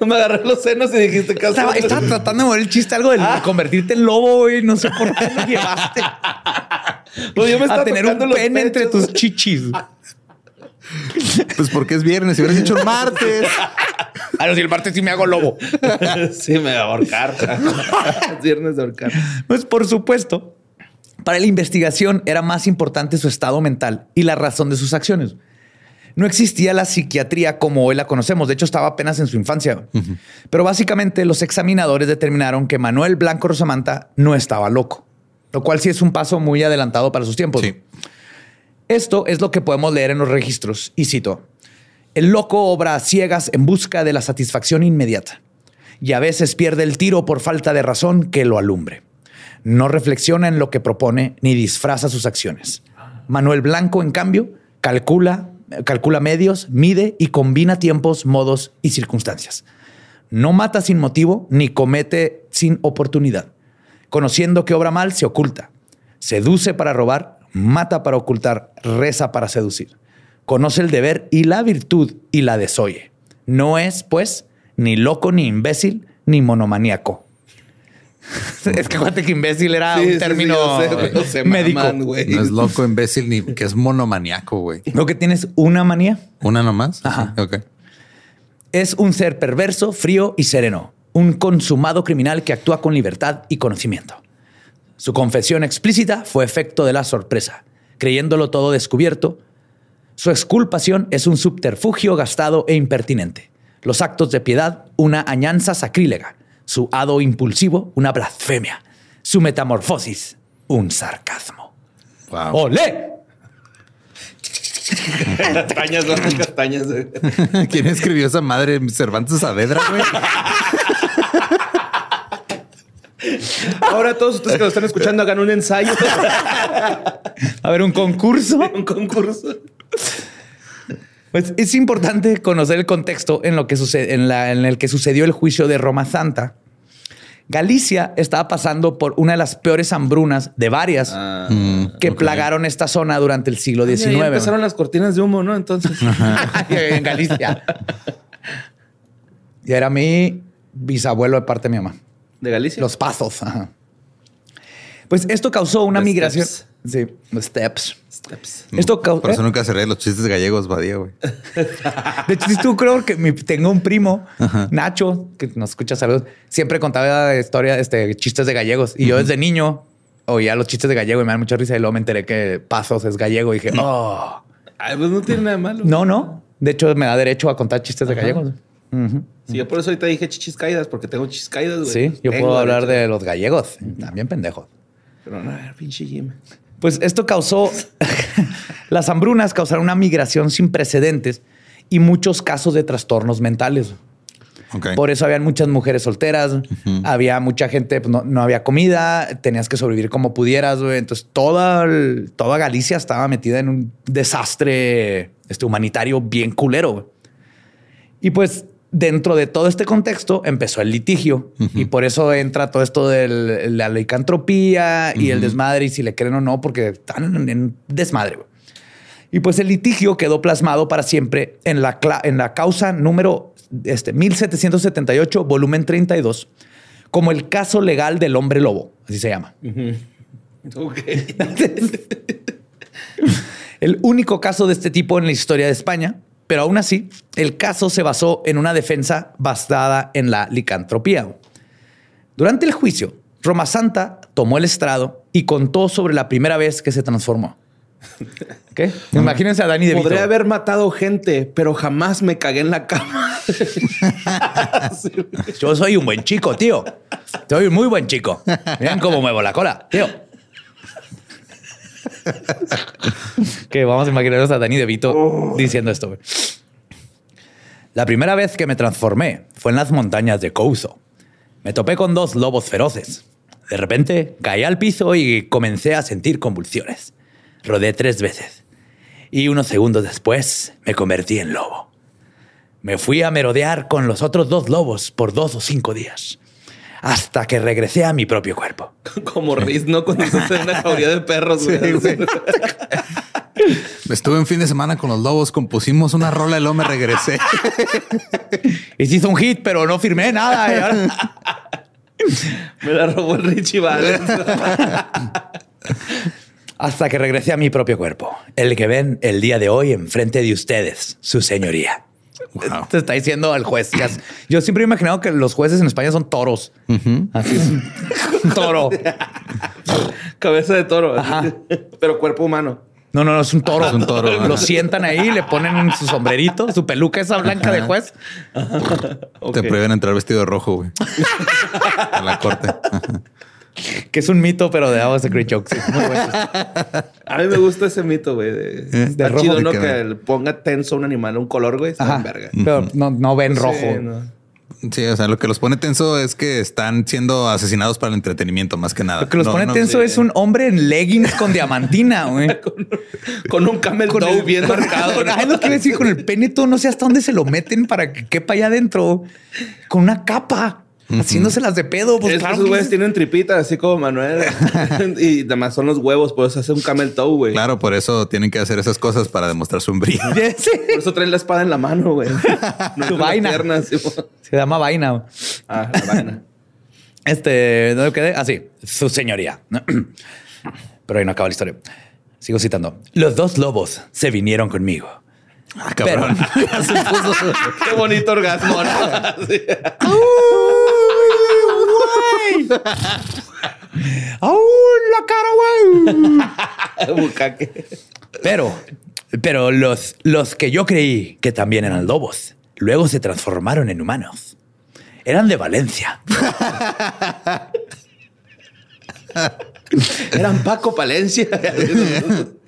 no me agarré los senos y dijiste que Estaba, estaba tratando de mover el chiste, algo de convertirte en lobo, güey. No sé por qué lo llevaste. Pues yo me a tener un pene entre tus chichis. Pues porque es viernes, si hubieras dicho el martes. Ah, no, si el martes sí me hago lobo. sí, me va a ahorcar. Viernes de ahorcar. Pues por supuesto, para la investigación era más importante su estado mental y la razón de sus acciones. No existía la psiquiatría como hoy la conocemos. De hecho, estaba apenas en su infancia. Pero básicamente los examinadores determinaron que Manuel Blanco Rosamanta no estaba loco, lo cual sí es un paso muy adelantado para sus tiempos. Sí. Esto es lo que podemos leer en los registros. Y cito, el loco obra a ciegas en busca de la satisfacción inmediata y a veces pierde el tiro por falta de razón que lo alumbre. No reflexiona en lo que propone ni disfraza sus acciones. Manuel Blanco, en cambio, calcula, calcula medios, mide y combina tiempos, modos y circunstancias. No mata sin motivo ni comete sin oportunidad. Conociendo que obra mal, se oculta. Seduce para robar, mata para ocultar, reza para seducir. Conoce el deber y la virtud y la desoye. No es, pues, ni loco, ni imbécil, ni monomaníaco. es que acuérdate que imbécil era Sí, un sí, término sé, médico. maman. No es loco, imbécil, ni que es monomaniaco, güey. Lo que tienes una manía ¿Una nomás? Ajá. Ok. es un ser perverso, frío y sereno, un consumado criminal que actúa con libertad y conocimiento. Su confesión explícita fue efecto de la sorpresa, creyéndolo todo descubierto. Su exculpación es un subterfugio gastado e impertinente. Los actos de piedad, una añanza sacrílega. Su hado impulsivo, una blasfemia. Su metamorfosis, un sarcasmo. Wow. ¡Olé! Castañas, las castañas. güey. ¿Quién escribió esa madre? Cervantes Saavedra, güey. Ahora todos ustedes que lo están escuchando hagan un ensayo, A ver, un concurso. un concurso. Pues es importante conocer el contexto en, lo que sucede, en, la- en el que sucedió el juicio de Roma Santa. Galicia estaba pasando por una de las peores hambrunas de varias que plagaron esta zona durante el siglo XIX. empezaron las cortinas de humo, ¿no? Entonces. en Galicia. Y era mi bisabuelo de parte de mi mamá. ¿De Galicia? Los pazos. ajá. Pues esto causó una Los migración. steps. Sí, steps. Steps. Esto. Por eso nunca se reí los chistes gallegos, Badía, güey. De hecho, tú creo que mi- tengo un primo, Nacho, que nos escucha saludos, siempre contaba historia, este, chistes de gallegos. Y yo desde niño oía los chistes de gallego y me dan mucha risa. Y luego me enteré que Pasos es gallego y dije, oh, Ay, pues no tiene nada malo. no, no. De hecho, me da derecho a contar chistes de gallegos. Ujú. Sí, yo por eso ahorita dije chichis caídas, porque tengo chichis caídas, güey. Sí, yo Tengo puedo hablar derecho. de los gallegos, también pendejos. Pero no, a ver, pinche Jim. Pues esto causó, las hambrunas causaron una migración sin precedentes y muchos casos de trastornos mentales. Por eso habían muchas mujeres solteras, había mucha gente, pues, no, no había comida, tenías que sobrevivir como pudieras. Entonces toda, el- toda Galicia estaba metida en un desastre este, humanitario bien culero. Y pues dentro de todo este contexto empezó el litigio y por eso entra todo esto de la licantropía y el desmadre y si le creen o no, porque están en, desmadre. Y pues el litigio quedó plasmado para siempre en la, cla- en la causa número este, 1778, volumen 32, como el caso legal del hombre lobo, así se llama. Ok. El único caso de este tipo en la historia de España, pero aún así, el caso se basó en una defensa basada en la licantropía. Durante el juicio, Roma Santa tomó el estrado y contó sobre la primera vez que se transformó. ¿Qué? Imagínense a Dani de Podría haber matado gente, pero jamás me cagué en la cama. Yo soy un buen chico, tío. Soy un muy buen chico. Miren cómo muevo la cola, tío. Que vamos a imaginarnos a Dani De Vito diciendo esto. La primera vez que me transformé fue en las montañas de Couso. Me topé con dos lobos feroces. De repente caí al piso y comencé a sentir convulsiones. Rodé tres veces. Y unos segundos después me convertí en lobo. Me fui a merodear con los otros dos lobos por dos o cinco días, hasta que regresé a mi propio cuerpo. Como Riz, ¿no? Cuando estás en una jauría de perros, güey. Estuve un fin de semana con los lobos, compusimos una rola y luego me regresé. Hiciste un hit, pero no firmé nada. y ahora- Me la robó el Richie Valens. Hasta que regresé a mi propio cuerpo, el que ven el día de hoy enfrente de ustedes, su señoría. Wow. Te está diciendo al juez. Yo siempre he imaginado que los jueces en España son toros. Así es. Toro. Cabeza de toro. Ajá. Pero cuerpo humano. No, no, no, es un toro. Es un toro. Lo sientan ahí, le ponen su sombrerito, su peluca esa blanca de juez. Te prohíben entrar vestido de rojo, güey. A la corte. Que es un mito, pero de of Great Jokes. Sí, muy bueno. A mí me gusta ese mito, güey. De, está rojo. chido, ¿no? De que- Que ponga tenso un animal, un color, güey. Está Ajá. en verga. Pero no, no ven rojo. Sí, no. Sí, o sea, lo que los pone tenso es que están siendo asesinados para el entretenimiento, más que nada. Lo que los No, pone no- tenso es un hombre en leggings con diamantina, güey. Con un camel Con toe el- bien marcado. Con, ay, lo que decir, con el pene todo, no sé hasta dónde se lo meten para que quepa allá adentro. Con una capa, haciéndoselas de pedo. Pues Es que claro güeyes tienen tripita, así como Manuel. y además son los huevos, por eso hace un camel toe, güey. Claro, por eso tienen que hacer esas cosas para demostrar su brillo. Sí. Por eso traen la espada en la mano, güey. No la vaina. pierna. Se llama vaina. Ah, la vaina. Este, ¿dónde quedé? Así, su señoría. Pero ahí no acaba la historia. Sigo citando. Los dos lobos se vinieron conmigo. Ah, Pero, cabrón. Qué bonito orgasmo, ¿no? ¡Au, la cara, güey! Bucaque. Pero, pero los, los que yo creí que también eran lobos, luego se transformaron en humanos. Eran de Valencia. Eran Paco Palencia.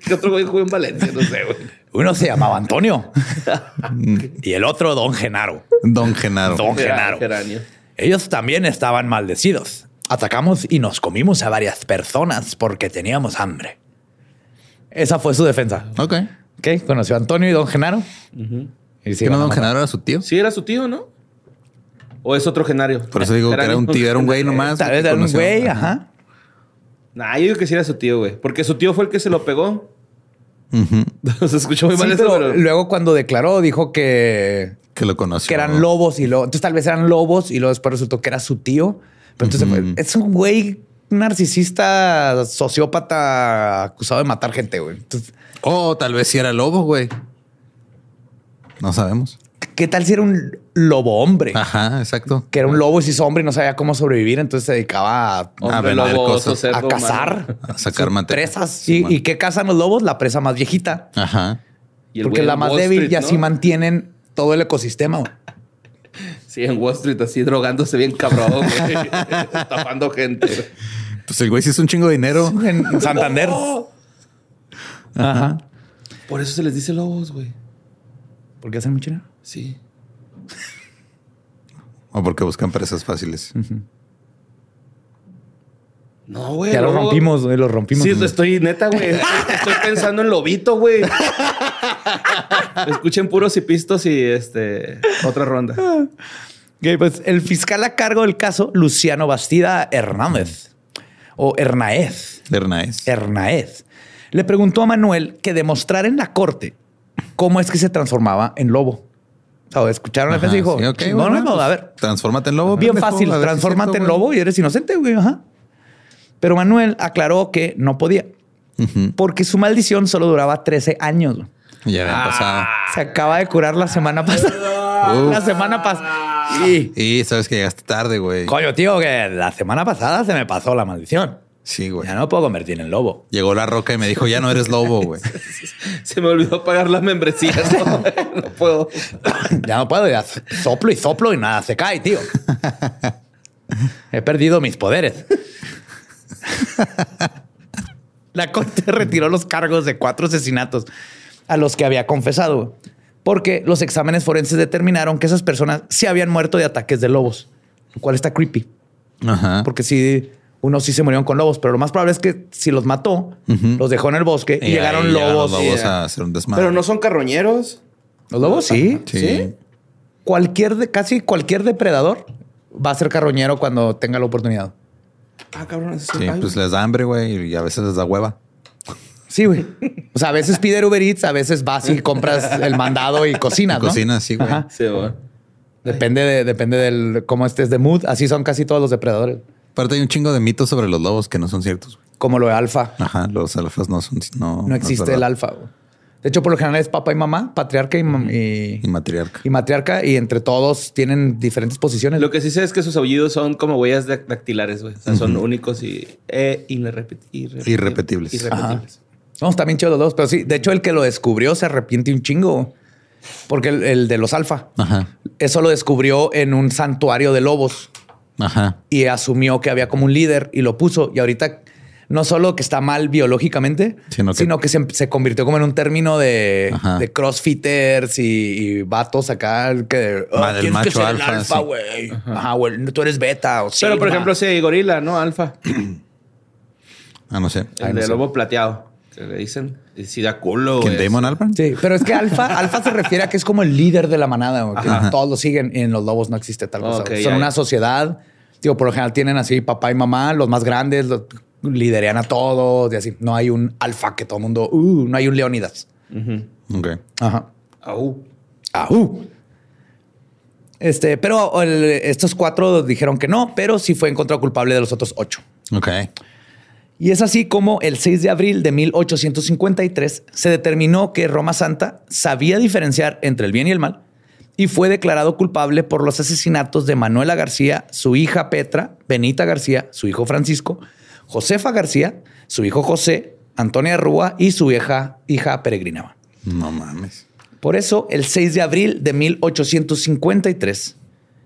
¿Qué otro güey jugó en Valencia? No sé, güey. Uno se llamaba Antonio y el otro Don Genaro. Don Genaro. Don Genaro. Ellos también estaban maldecidos. Atacamos y nos comimos a varias personas porque teníamos hambre. Esa fue su defensa. Ok. Ok, conoció a Antonio y Don Genaro. Y ¿Que no Don. Genaro era su tío? Sí, era su tío, ¿no? ¿O es otro Genario? Por eso digo que era un tío, era un güey nomás. Tal vez era un güey, ajá. Nah, yo digo que sí era su tío, güey. Porque su tío fue el que se lo pegó. Ujú. Se escuchó muy Sí, mal eso, pero pero... luego cuando declaró dijo que, Que lo conoció. que eran lobos y luego, entonces tal vez eran lobos y luego después resultó que era su tío. Pero entonces es un güey narcisista, sociópata acusado de matar gente, güey. O tal vez sí era lobo, güey. No sabemos. ¿qué tal si era un lobo hombre? Ajá, exacto. Que era un lobo y se hizo hombre y no sabía cómo sobrevivir, entonces se dedicaba a, A Hombre, lobo, cosas. oso, cerdo, a cazar. humano. A sacar presas. Sí, ¿Y, man. ¿Y qué cazan los lobos? La presa más viejita. Ajá. Y el Porque la más Wall débil Street, y así ¿no? mantienen todo el ecosistema. güey. Sí, en Wall Street así drogándose bien cabrón, güey. Tapando gente. Pues el güey sí es un chingo de dinero. En Santander. Ajá. Por eso se les dice lobos, güey. ¿Por qué hacen mucho dinero? Sí. O porque buscan presas fáciles. No, güey. Ya lo rompimos, güey, lo rompimos. Sí, estoy neta, güey. Estoy pensando en lobito, güey. Escuchen puros y pistos y este otra ronda. Ok, pues el fiscal a cargo del caso, Luciano Bastida Hernández, o Hernaez, Bernaes. Hernaez, le preguntó a Manuel que demostrara en la corte cómo es que se transformaba en lobo. O sea, escucharon la defensa y dijo, sí, no, bueno, no, pues, a ver, Transfórmate en lobo. bien pendejo, fácil, si transfórmate en lobo y eres inocente, güey. Ajá. Pero Manuel aclaró que no podía, porque su maldición solo duraba 13 años. Ya habían pasado. Se acaba de curar la semana pasada. Uf. la semana pasada. Sí. Y sabes que llegaste tarde, güey. Coño, tío, que la semana pasada se me pasó la maldición. Sí, güey. Ya no me puedo convertir en lobo. Llegó la roca y me dijo, ya no eres lobo, güey. Se me olvidó pagar las membresías. No, no puedo. Ya no puedo, ya soplo y soplo y nada se cae, tío. He perdido mis poderes. La corte retiró los cargos de cuatro asesinatos a los que había confesado, porque los exámenes forenses determinaron que esas personas se habían muerto de ataques de lobos, lo cual está creepy, Ajá. porque sí, unos sí se murieron con lobos, pero lo más probable es que si los mató, los dejó en el bosque y, Y llegaron lobos. los lobos Yeah. a hacer un desmadre. Pero no son carroñeros. Los lobos sí, Sí. sí. Cualquier, de, casi cualquier depredador va a ser carroñero cuando tenga la oportunidad. Ah, cabrón. eso Sí, pues les da hambre, güey, y a veces les da hueva. Sí, güey. O sea, a veces pide Uber Eats, a veces vas y compras el mandado y cocinas, ¿no? Cocinas, sí, güey. Ajá. Sí, güey. Depende de, depende del cómo estés de mood. Así son casi todos los depredadores. Aparte hay un chingo de mitos sobre los lobos que no son ciertos. güey. Como lo de alfa. Ajá, los alfas no son... No, No existe el alfa. güey. De hecho, por lo general es papá y mamá, patriarca y, y, Y matriarca. y matriarca, y entre todos tienen diferentes posiciones. Lo que sí sé es que sus aullidos son como huellas dac- dactilares, güey. O sea, son únicos y e irrepet- Irrepetibles. irrepetibles. No, está bien chido los dos, pero sí. De hecho, el que lo descubrió se arrepiente un chingo. Porque el, el de los alfa, Ajá. eso lo descubrió en un santuario de lobos Ajá. y asumió que había como un líder y lo puso. Y ahorita no solo que está mal biológicamente, Sino sino que- se, se convirtió como en un término de, Ajá. de crossfitters y, y vatos acá que Ma- "Ah, del tienes que macho ser el alfa, alfa, sí. güey. Ajá, güey. Tú eres beta o Pero, por sigma". ejemplo, sí, gorila, ¿no? Alfa. Ah, no sé. El Ay, no de sé. lobo plateado. Que le dicen. Y si da culo, ¿Quién. Damon Albarn? Sí, pero es que alfa, alfa se refiere a que es como el líder de la manada, güey, que Ajá. todos lo siguen. Y en los lobos no existe tal cosa. Ya, Son una ya. sociedad. Digo, por lo general tienen así papá y mamá, los más grandes, los liderean a todos y así. No hay un alfa que todo el mundo, uh, no hay un Leonidas. Ujú. Ok. Ajá. Au. Este, pero el- estos cuatro dijeron que no, pero sí fue encontrado culpable de los otros ocho. Ok. Y es así como el 6 de abril de 1853 se determinó que Roma Santa sabía diferenciar entre el bien y el mal y fue declarado culpable por los asesinatos de Manuela García, su hija Petra, Benita García, su hijo Francisco, Josefa García, su hijo José, Antonia Rúa y su hija, hija Peregrina. No mames. Por eso, el 6 de abril de 1853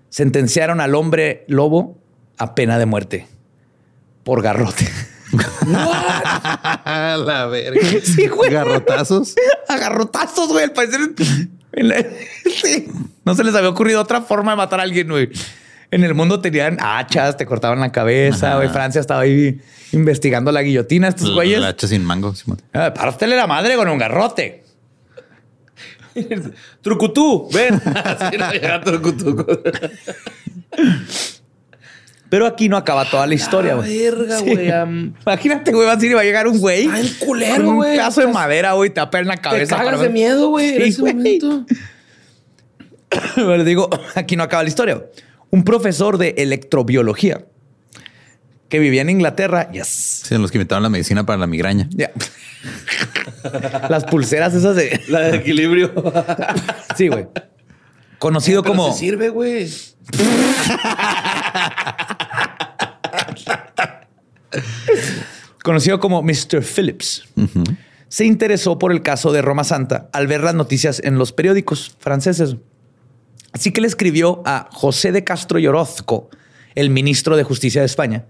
sentenciaron al hombre lobo a pena de muerte por garrote. la verga. Sí, güey. Garrotazos. A garrotazos, güey. Al parecer. la- Sí. No se les había ocurrido otra forma de matar a alguien, güey. En el mundo tenían hachas, te cortaban la cabeza, güey. Francia estaba ahí investigando la guillotina. Estos güeyes. hacha sin mango. Simón. Ah, Pártele la madre con un garrote. Trucutú, ven. Así no llega Trucutú. Pero aquí no acaba toda la historia, güey. verga, Sí. güey. Imagínate, güey, vas a ir y va a llegar un güey. Está bien culero, con un güey. caso de madera, güey, te va a pegar en la Te cabeza. cagas para- de miedo, güey, en ese güey. momento. Pero digo, aquí no acaba la historia. Un profesor de electrobiología que vivía en Inglaterra, yes. Sí, los que inventaron la medicina para la migraña. Ya. Las pulseras esas de. La de equilibrio. Sí, güey. Conocido Pero como. se sirve, güey. conocido como Mr. Phillips, se interesó por el caso de Roma Santa al ver las noticias en los periódicos franceses. Así que le escribió a José de Castro y Orozco, el ministro de Justicia de España,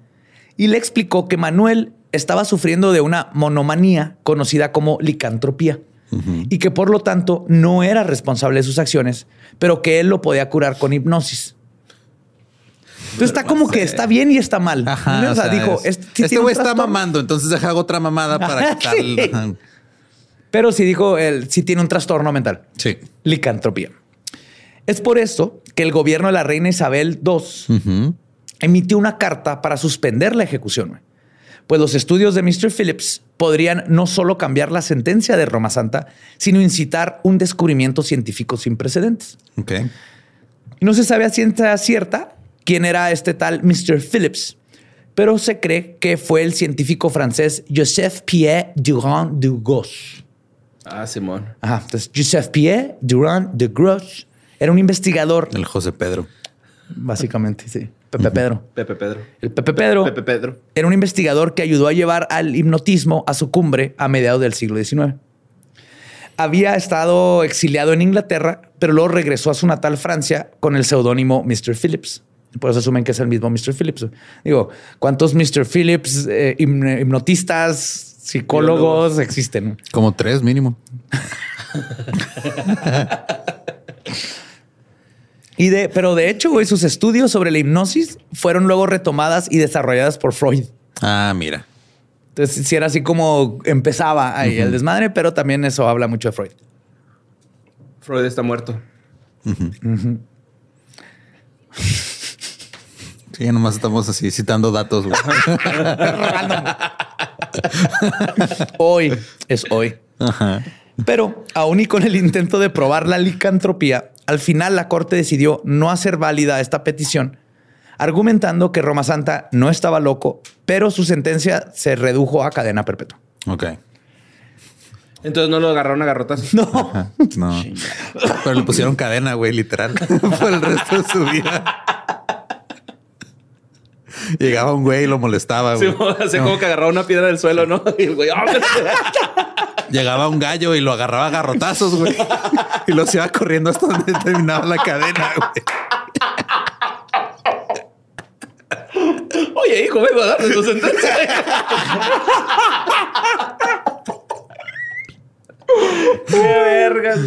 y le explicó que Manuel estaba sufriendo de una monomanía conocida como licantropía y que por lo tanto no era responsable de sus acciones, pero que él lo podía curar con hipnosis. Entonces está como que está bien y está mal. Ajá. o sea, dijo, es- este, este güey está mamando, entonces deja hago otra mamada para sí. Pero sí dijo, él sí tiene un trastorno mental. Sí. Licantropía. Es por esto que el gobierno de la reina Isabel II emitió una carta para suspender la ejecución. Pues los estudios de Mr. Phillips podrían no solo cambiar la sentencia de Roma Santa, sino incitar un descubrimiento científico sin precedentes. Ok. No se sabe a ciencia cierta quién era este tal Mr. Phillips, pero se cree que fue el científico francés Joseph Pierre Durand de Gauche. Ah, Simón. Ajá, entonces Joseph Pierre Durand de Gauche era un investigador, El José Pedro. básicamente, sí. Pepe Pedro. Pepe Pedro. El Pepe Pedro Pepe Pedro. era un investigador que ayudó a llevar al hipnotismo a su cumbre a mediados del siglo XIX. Había estado exiliado en Inglaterra, pero luego regresó a su natal Francia con el seudónimo Mr. Phillips. Por eso asumen que es el mismo Mr. Phillips. Digo, ¿cuántos Mr. Phillips, eh, hipn- hipnotistas, psicólogos existen? Como tres mínimo. Y de, pero de hecho, güey, sus estudios sobre la hipnosis fueron luego retomadas y desarrolladas por Freud. Ah, mira. Entonces, si era así como empezaba ahí el desmadre, pero también eso habla mucho de Freud. Freud está muerto. Sí, nomás estamos así citando datos. güey. hoy es hoy. Pero aún y con el intento de probar la licantropía, al final la corte decidió no hacer válida esta petición, argumentando que Roma Santa no estaba loco, pero su sentencia se redujo a cadena perpetua. Ok. Entonces no lo agarraron a garrotas. No. No. Pero le pusieron cadena, güey, literal, por el resto de su vida. Llegaba un güey y lo molestaba, Sí, güey. así como que agarraba una piedra del suelo, ¿no? Y el güey, ¡ah! Llegaba un gallo y lo agarraba a garrotazos, güey. Y lo iba corriendo hasta donde terminaba la cadena, güey. Oye, hijo, vengo a darle tu sentencia. Qué vergas.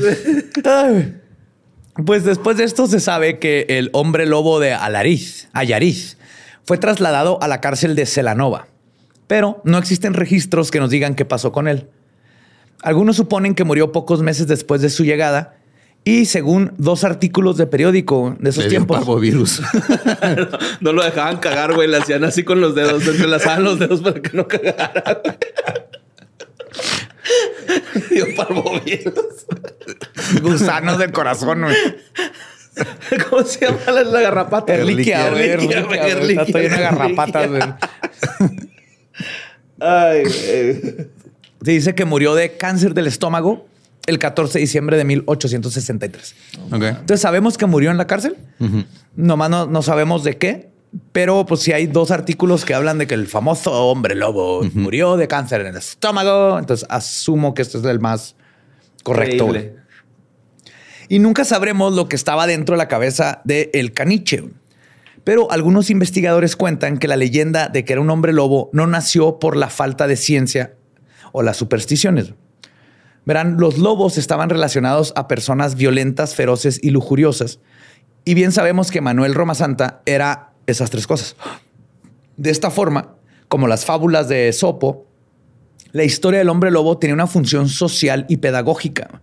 Pues después de esto se sabe que el hombre lobo de Alariz, Ayariz, fue trasladado a la cárcel de Celanova. Pero no existen registros que nos digan qué pasó con él. Algunos suponen que murió pocos meses después de su llegada y según dos artículos de periódico de esos Le dio tiempos. parvovirus. No lo dejaban cagar, güey. Le hacían así con los dedos, entrelazaban los dedos para que no cagara. Dio parvovirus. Gusanos del corazón, güey. ¿Cómo se llama la, la garrapata? Erliquia, güey. Erliquia, Erliquia, erliquia, Está lleno de garrapatas, güey. Ay, güey. Se dice que murió de cáncer del estómago el 14 de diciembre de 1863. Ok. Entonces sabemos que murió en la cárcel. Nomás no, no sabemos de qué. Pero pues sí hay dos artículos que hablan de que el famoso hombre lobo murió de cáncer en el estómago. Entonces asumo que este es el más correcto. Increíble. Y nunca sabremos lo que estaba dentro de la cabeza de el caniche. Pero algunos investigadores cuentan que la leyenda de que era un hombre lobo no nació por la falta de ciencia o las supersticiones. Verán, los lobos estaban relacionados a personas violentas, feroces y lujuriosas. Y bien sabemos que Manuel Roma Santa era esas tres cosas. De esta forma, como las fábulas de Esopo, la historia del hombre lobo tenía una función social y pedagógica,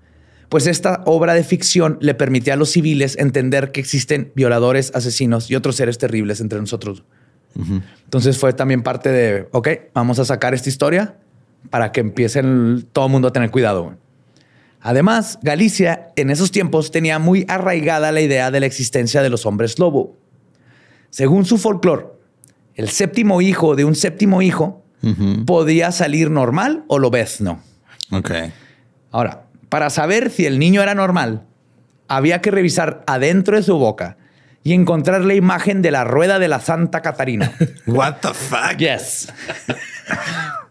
pues esta obra de ficción le permitía a los civiles entender que existen violadores, asesinos y otros seres terribles entre nosotros. Entonces fue también parte de, ok, vamos a sacar esta historia para que empiecen todo el mundo a tener cuidado. Además, Galicia en esos tiempos tenía muy arraigada la idea de la existencia de los hombres lobo. Según su folclore, el séptimo hijo de un séptimo hijo podía salir normal o lobezno. Ok. Ahora, para saber si el niño era normal, había que revisar adentro de su boca y encontrar la imagen de la rueda de la Santa Catarina. What the fuck? yes.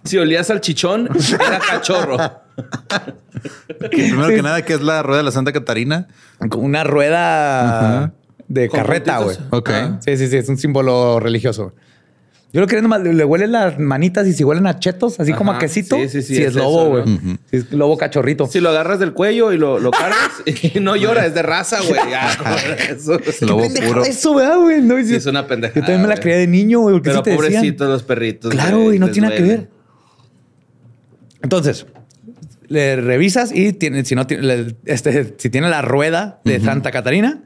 Si olías al chichón, era cachorro. Primero que nada, ¿qué es la rueda de la Santa Catarina? Con Una rueda de carreta, güey. Ok. Ah, Sí, sí, sí, es un símbolo religioso. Yo lo que nomás le le huelen las manitas y si huelen a chetos, así como a quesito. Sí, sí, sí, Sí, es es lobo, güey. ¿no? Sí, es lobo cachorrito. Si lo agarras del cuello y lo, lo cargas y no llora, es de raza, güey. Como eso. Lobo Pendejada puro. Eso, ¿verdad, güey? No, Sí, es una pendejada. Yo también me la creía de niño, güey. Pero sí te decían. pobrecitos los perritos. Claro, güey, y no tiene nada que ver. Entonces, le revisas y tiene, si no tiene, este, si tiene la rueda de Santa Catarina,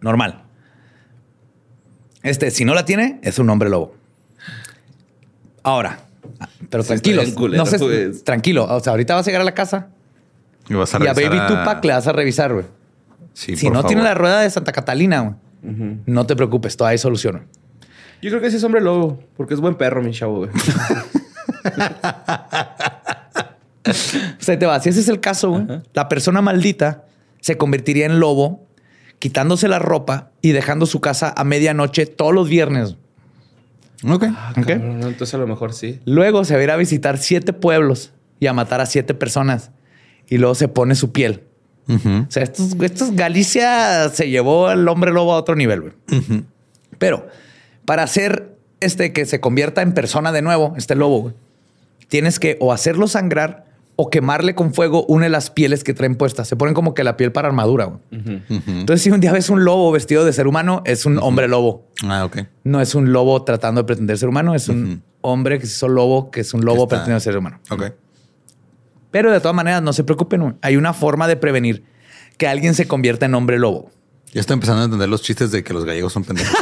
normal. Este, si no la tiene, es un hombre lobo. Ahora, pero Sí, tranquilo, no sé, pues. tranquilo. O sea, ahorita vas a llegar a la casa Y vas a y a Baby Tupac le vas a revisar, güey. Sí, si por no tiene la rueda de Santa Catalina, güey, no te preocupes, todavía hay solución. güey. Yo creo que sí es hombre lobo, porque es buen perro, mi chavo, güey. O sea, te va. Si ese es el caso, güey, la persona maldita se convertiría en lobo, quitándose la ropa y dejando su casa a medianoche todos los viernes. Ok. Cabrón, entonces a lo mejor sí. Luego se va a ir a visitar siete pueblos y a matar a siete personas. Y luego se pone su piel. O sea, estos, estos Galicia se llevó al hombre lobo a otro nivel, güey. Pero para hacer este que se convierta en persona de nuevo, este lobo, güey, tienes que o hacerlo sangrar o quemarle con fuego una de las pieles que traen puestas. Se ponen como que la piel para armadura. güey. Entonces, si un día ves un lobo vestido de ser humano, es un hombre lobo. Ah, ok. No es un lobo tratando de pretender ser humano, es un hombre que se hizo lobo, que es un lobo está- pretendiendo ser humano. Ok. Pero de todas maneras, no se preocupen. Hay una forma de prevenir que alguien se convierta en hombre lobo. Ya estoy empezando a entender los chistes de que los gallegos son pendejos.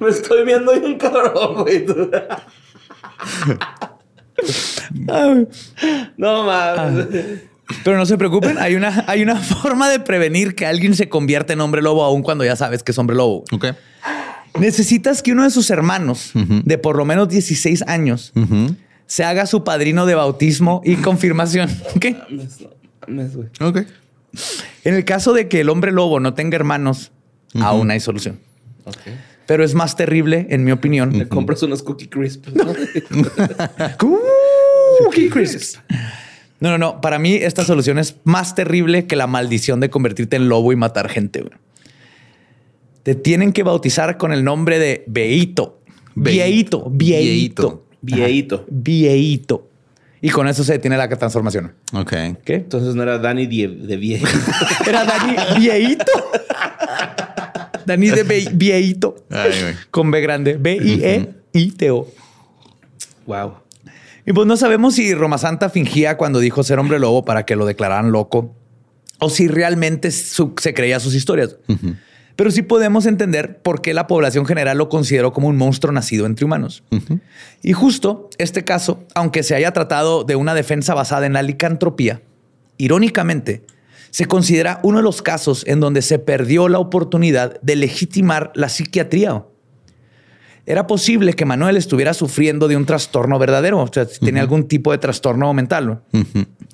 Me estoy viendo bien cabrón, güey. no mames. Pero no se preocupen, hay una, hay una forma de prevenir que alguien se convierta en hombre lobo aun cuando ya sabes que es hombre lobo. Ok. Necesitas que uno de sus hermanos, de por lo menos 16 años, se haga su padrino de bautismo y confirmación. ¿Qué? Mames, güey. Ok. En el caso de que el hombre lobo no tenga hermanos, aún hay solución. Pero es más terrible, en mi opinión. Te compras unos cookie crisps. ¿no? Cookie crisps. No, no, no. Para mí, esta solución es más terrible que la maldición de convertirte en lobo y matar gente. güey. Te tienen que bautizar con el nombre de Beito. Vieito. Vieito. Vieito. Vieito. Y con eso se detiene la transformación. Ok. ¿Qué? Entonces no era Danny de, de viejo. Era Dani Vieito. Dani de Vieito. Con B grande. B-I-E-I-T-O. wow. Y pues no sabemos si Roma Santa fingía cuando dijo ser hombre lobo para que lo declararan loco o si realmente su- se creía sus historias. Pero sí podemos entender por qué la población general lo consideró como un monstruo nacido entre humanos. Y justo este caso, aunque se haya tratado de una defensa basada en la licantropía, irónicamente, se considera uno de los casos en donde se perdió la oportunidad de legitimar la psiquiatría. Era posible que Manuel estuviera sufriendo de un trastorno verdadero, o sea, si tenía algún tipo de trastorno mental, ¿no?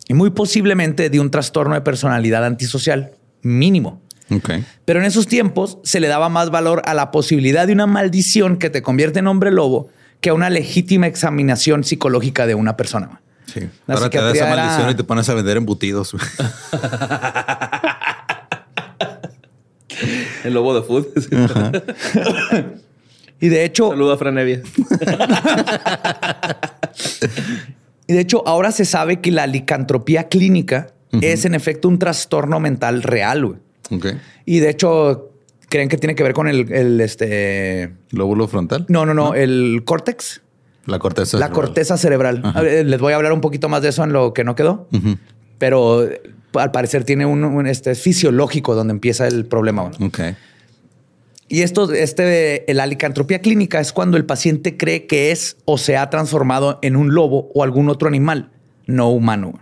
y muy posiblemente de un trastorno de personalidad antisocial mínimo. Ok. Pero en esos tiempos se le daba más valor a la posibilidad de una maldición que te convierte en hombre lobo que a una legítima examinación psicológica de una persona. Sí. La Ahora te da esa era- maldición y te pones a vender embutidos. güey. El lobo de food. Y de hecho, Saludo a Fran Evia. y de hecho, ahora se sabe que la licantropía clínica es en efecto un trastorno mental real. güey. Y de hecho, creen que tiene que ver con el, el, este. Lóbulo frontal. No, no, no, el córtex. La corteza. La cerebral. corteza cerebral. Ajá. Les voy a hablar un poquito más de eso en lo que no quedó. Pero eh, al parecer tiene un, un, este, es fisiológico donde empieza el problema. Ok. Y esto, este, la licantropía clínica es cuando el paciente cree que es o se ha transformado en un lobo o algún otro animal no humano.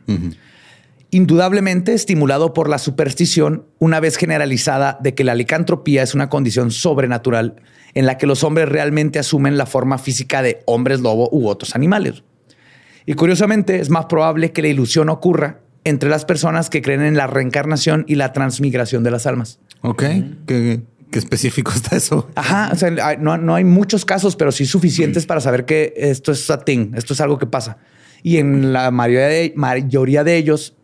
Indudablemente estimulado por la superstición, una vez generalizada de que la licantropía es una condición sobrenatural en la que los hombres realmente asumen la forma física de hombres lobo u otros animales. Y curiosamente es más probable que la ilusión ocurra entre las personas que creen en la reencarnación y la transmigración de las almas. Ok. ¿Qué, qué específico está eso? Ajá, o sea, hay- no, no hay muchos casos, pero sí suficientes para saber que esto es a thing, esto es algo que pasa. Y en la mayoría de, mayoría de ellos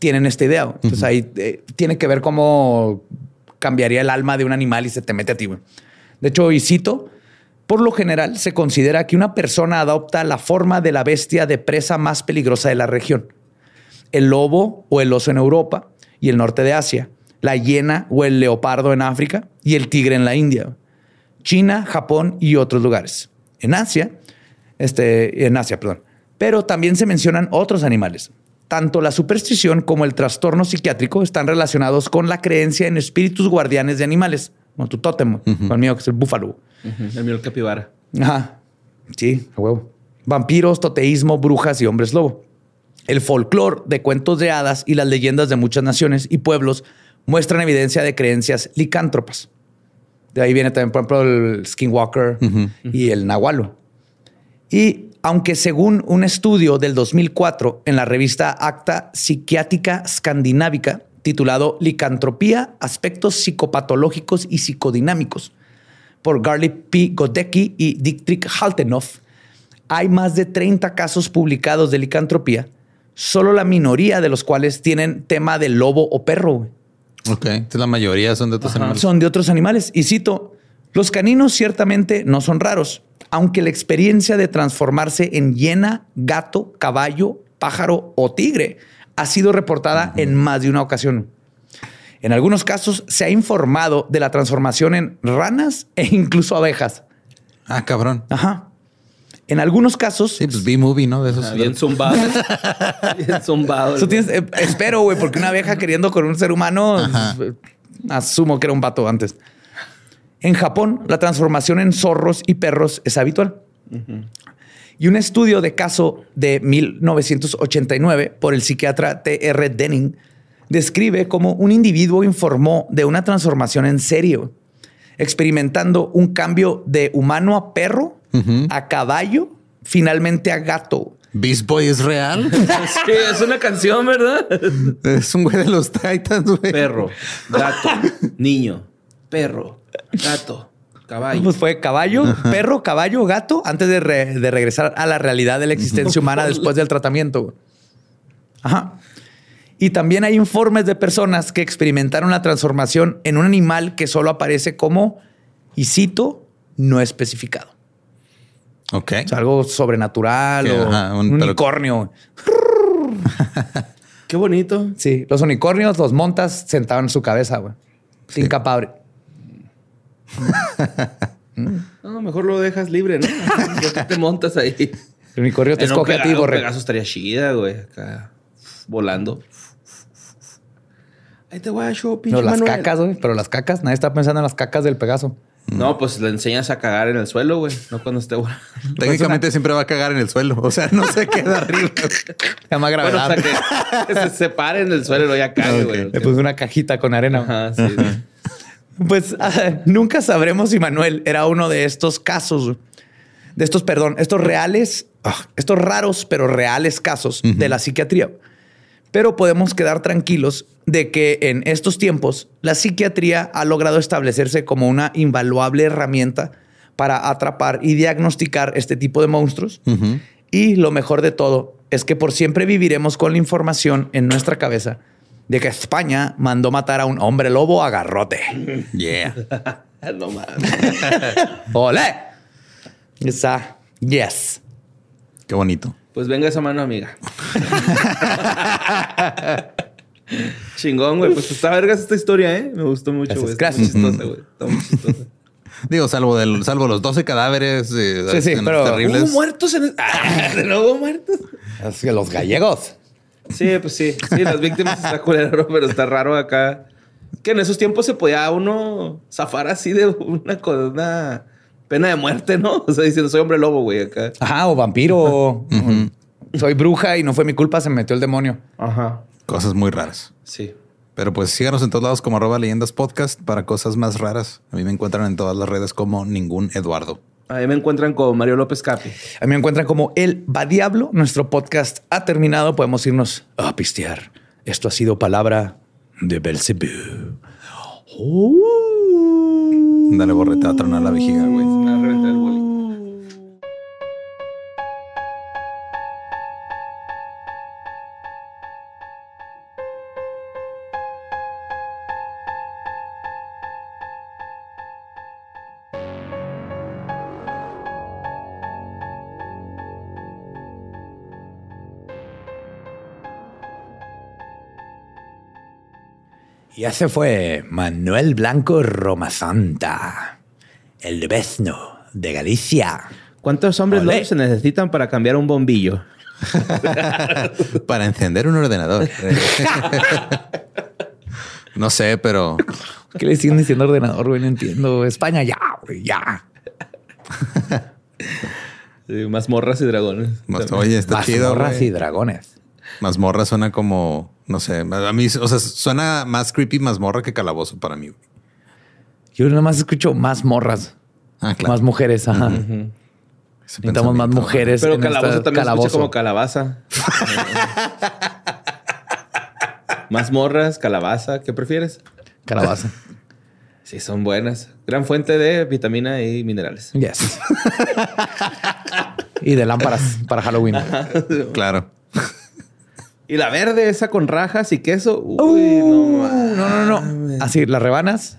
tienen esta idea. güey. Entonces ahí eh, tiene que ver cómo cambiaría el alma de un animal y se te mete a ti. güey. De hecho, y cito, por lo general se considera que una persona adopta la forma de la bestia de presa más peligrosa de la región. El lobo o el oso en Europa y el norte de Asia, la hiena o el leopardo en África y el tigre en la India. China, Japón y otros lugares. En Asia, este, en Asia, perdón. Pero también se mencionan otros animales. Tanto la superstición como el trastorno psiquiátrico están relacionados con la creencia en espíritus guardianes de animales, como tu tótem, el mío, que es el búfalo. El mío el capibara. Ajá. Sí, a huevo. Vampiros, toteísmo, brujas y hombres lobo. El folclore de cuentos de hadas y las leyendas de muchas naciones y pueblos muestran evidencia de creencias licántropas. De ahí viene también, por ejemplo, el skinwalker y el nahualo. Y aunque según un estudio del 2004 en la revista Acta Psiquiátrica Escandinávica, titulado Licantropía, aspectos psicopatológicos y psicodinámicos, por Garly P. Godecki y Dietrich Haltenoff, hay más de 30 casos publicados de licantropía, solo la minoría de los cuales tienen tema de lobo o perro. Ok. Entonces la mayoría son de otros animales. Son de otros animales. Y cito, los caninos ciertamente no son raros, aunque la experiencia de transformarse en hiena, gato, caballo, pájaro o tigre ha sido reportada en más de una ocasión. En algunos casos se ha informado de la transformación en ranas e incluso abejas. Ah, cabrón. Ajá. En algunos casos, Sí, pues B-movie, ¿no? De esos. Ah, Bien zumbado. Bien zumbado. Eso tienes, eh, espero, güey, porque una abeja queriendo con un ser humano, Ajá. eh, asumo que era un vato antes. En Japón, la transformación en zorros y perros es habitual. Y un estudio de caso de 1989 por el psiquiatra T.R. Denning describe cómo un individuo informó de una transformación en serio, experimentando un cambio de humano a perro, a caballo, finalmente a gato. Beast Boy es real. Sí, es una canción, ¿verdad? es un güey de los Titans, güey. Perro, gato, niño, perro, gato, caballo. Pues fue caballo, perro, caballo, gato, antes de, re- de regresar a la realidad de la existencia humana después del tratamiento. Ajá. Y también hay informes de personas que experimentaron la transformación en un animal que solo aparece como, y cito, no especificado. Ok. O sea, algo sobrenatural Sí, o ajá, un- unicornio. Qué bonito. Sí, los unicornios los montas sentados en su cabeza, güey. Sin capa. abre- No, mejor lo dejas libre, ¿no? ¿Por qué te montas ahí? El unicornio te En un escoge a ti, borre. Pegaso estaría chida, güey. Acá volando. Ahí te guacho, pinche No, las Manuel. cacas, güey. Pero las cacas, nadie está pensando en las cacas del Pegaso. No, pues le enseñas a cagar en el suelo, güey. No cuando esté volando. Técnicamente siempre va a cagar en el suelo. O sea, no se queda arriba. Se llama Bueno, o gravedad. sea, que, que se separe en el suelo y ya cague, güey. Le puse una cajita con arena. Ajá, sí. Pues ah, nunca sabremos si Manuel era uno de estos casos, de estos, perdón, estos reales, ah, estos raros pero reales casos de la psiquiatría. Pero podemos quedar tranquilos de que en estos tiempos la psiquiatría ha logrado establecerse como una invaluable herramienta para atrapar y diagnosticar este tipo de monstruos. Y lo mejor de todo es que por siempre viviremos con la información en nuestra cabeza de que España mandó matar a un hombre lobo a garrote. Yeah. no mames. ¡Ole! Esa, yes. Qué bonito. Pues venga esa mano, amiga. Chingón, güey. Pues está vergas esta historia, ¿eh? Me gustó mucho, güey. Gracias, Está muy gracias. chistosa, güey. Está muy chistosa. Digo, salvo, del, salvo los 12 cadáveres eh, Sí, sí, pero- terribles. ¿Hubo muertos en el... Ah, ¿De nuevo muertos? Es que los gallegos. Sí, pues sí. Sí, las víctimas está culero, pero está raro acá. Que en esos tiempos se podía uno zafar así de una, una pena de muerte, ¿no? O sea, diciendo, soy hombre lobo, güey, acá. Ajá, o vampiro. Soy bruja y no fue mi culpa, se me metió el demonio. Ajá. Cosas muy raras. Sí. Pero pues síganos en todos lados como arroba leyendas podcast para cosas más raras. A mí me encuentran en todas las redes como ningún Eduardo. Ahí me encuentran con Mario López Capi. A mí me encuentran como El Va Diablo. Nuestro podcast ha terminado. Podemos irnos a pistear. Esto ha sido palabra de Belzebú. Dale borrete a tronar la vejiga, güey. Y ese fue Manuel Blanco Romasanta, el bezno de Galicia. ¿Cuántos hombres Olé. se necesitan para cambiar un bombillo? Para encender un ordenador. no sé, pero ¿Qué le siguen diciendo ordenador, güey? No entiendo. España, ya, güey, ya. Sí, mazmorras y dragones. más- oye, está chido. Mazmorras güey. y dragones. Mazmorra suena como, no sé, a mí, o sea, suena más creepy mazmorra que calabozo para mí. Yo nada más escucho más morras, Ah, claro. más mujeres. Ajá. Necesitamos más mujeres. Pero en calabozo esta- también se calabozo. escucha como calabaza. Mazmorras, calabaza, ¿qué prefieres? Calabaza. Sí, son buenas. Gran fuente de vitamina y minerales. Yes. y de lámparas para Halloween. Claro. Y la verde, esa con rajas y queso. Uy, no Uh, no, no, no. Así, las rebanas,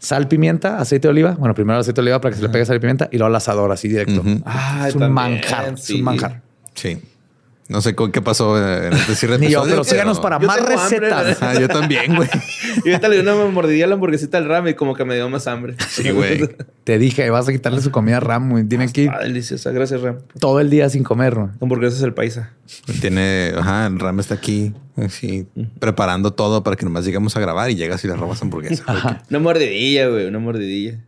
sal, pimienta, aceite de oliva. Bueno, primero aceite de oliva para que se le pegue sal y pimienta y luego al asador así directo. Ay, es un también, manjar. Es un manjar. Sí. No sé con qué pasó en este cierre Ni yo, pero síganos para Yo más recetas. Ah, yo también, güey. Y ahorita le di una mordidilla a la hamburguesita al ram y como que me dio más hambre. Sí, güey. Te dije, vas a quitarle su comida a Ram, güey. Tiene que ir Ah, deliciosa. Gracias, Ram. todo el día sin comer, güey. Hamburguesas es el paisa. Tiene, ajá, el Ram está aquí, así, preparando todo para que nomás lleguemos a grabar y llegas y le robas hamburguesa. Una mordidilla, güey. Una mordidilla.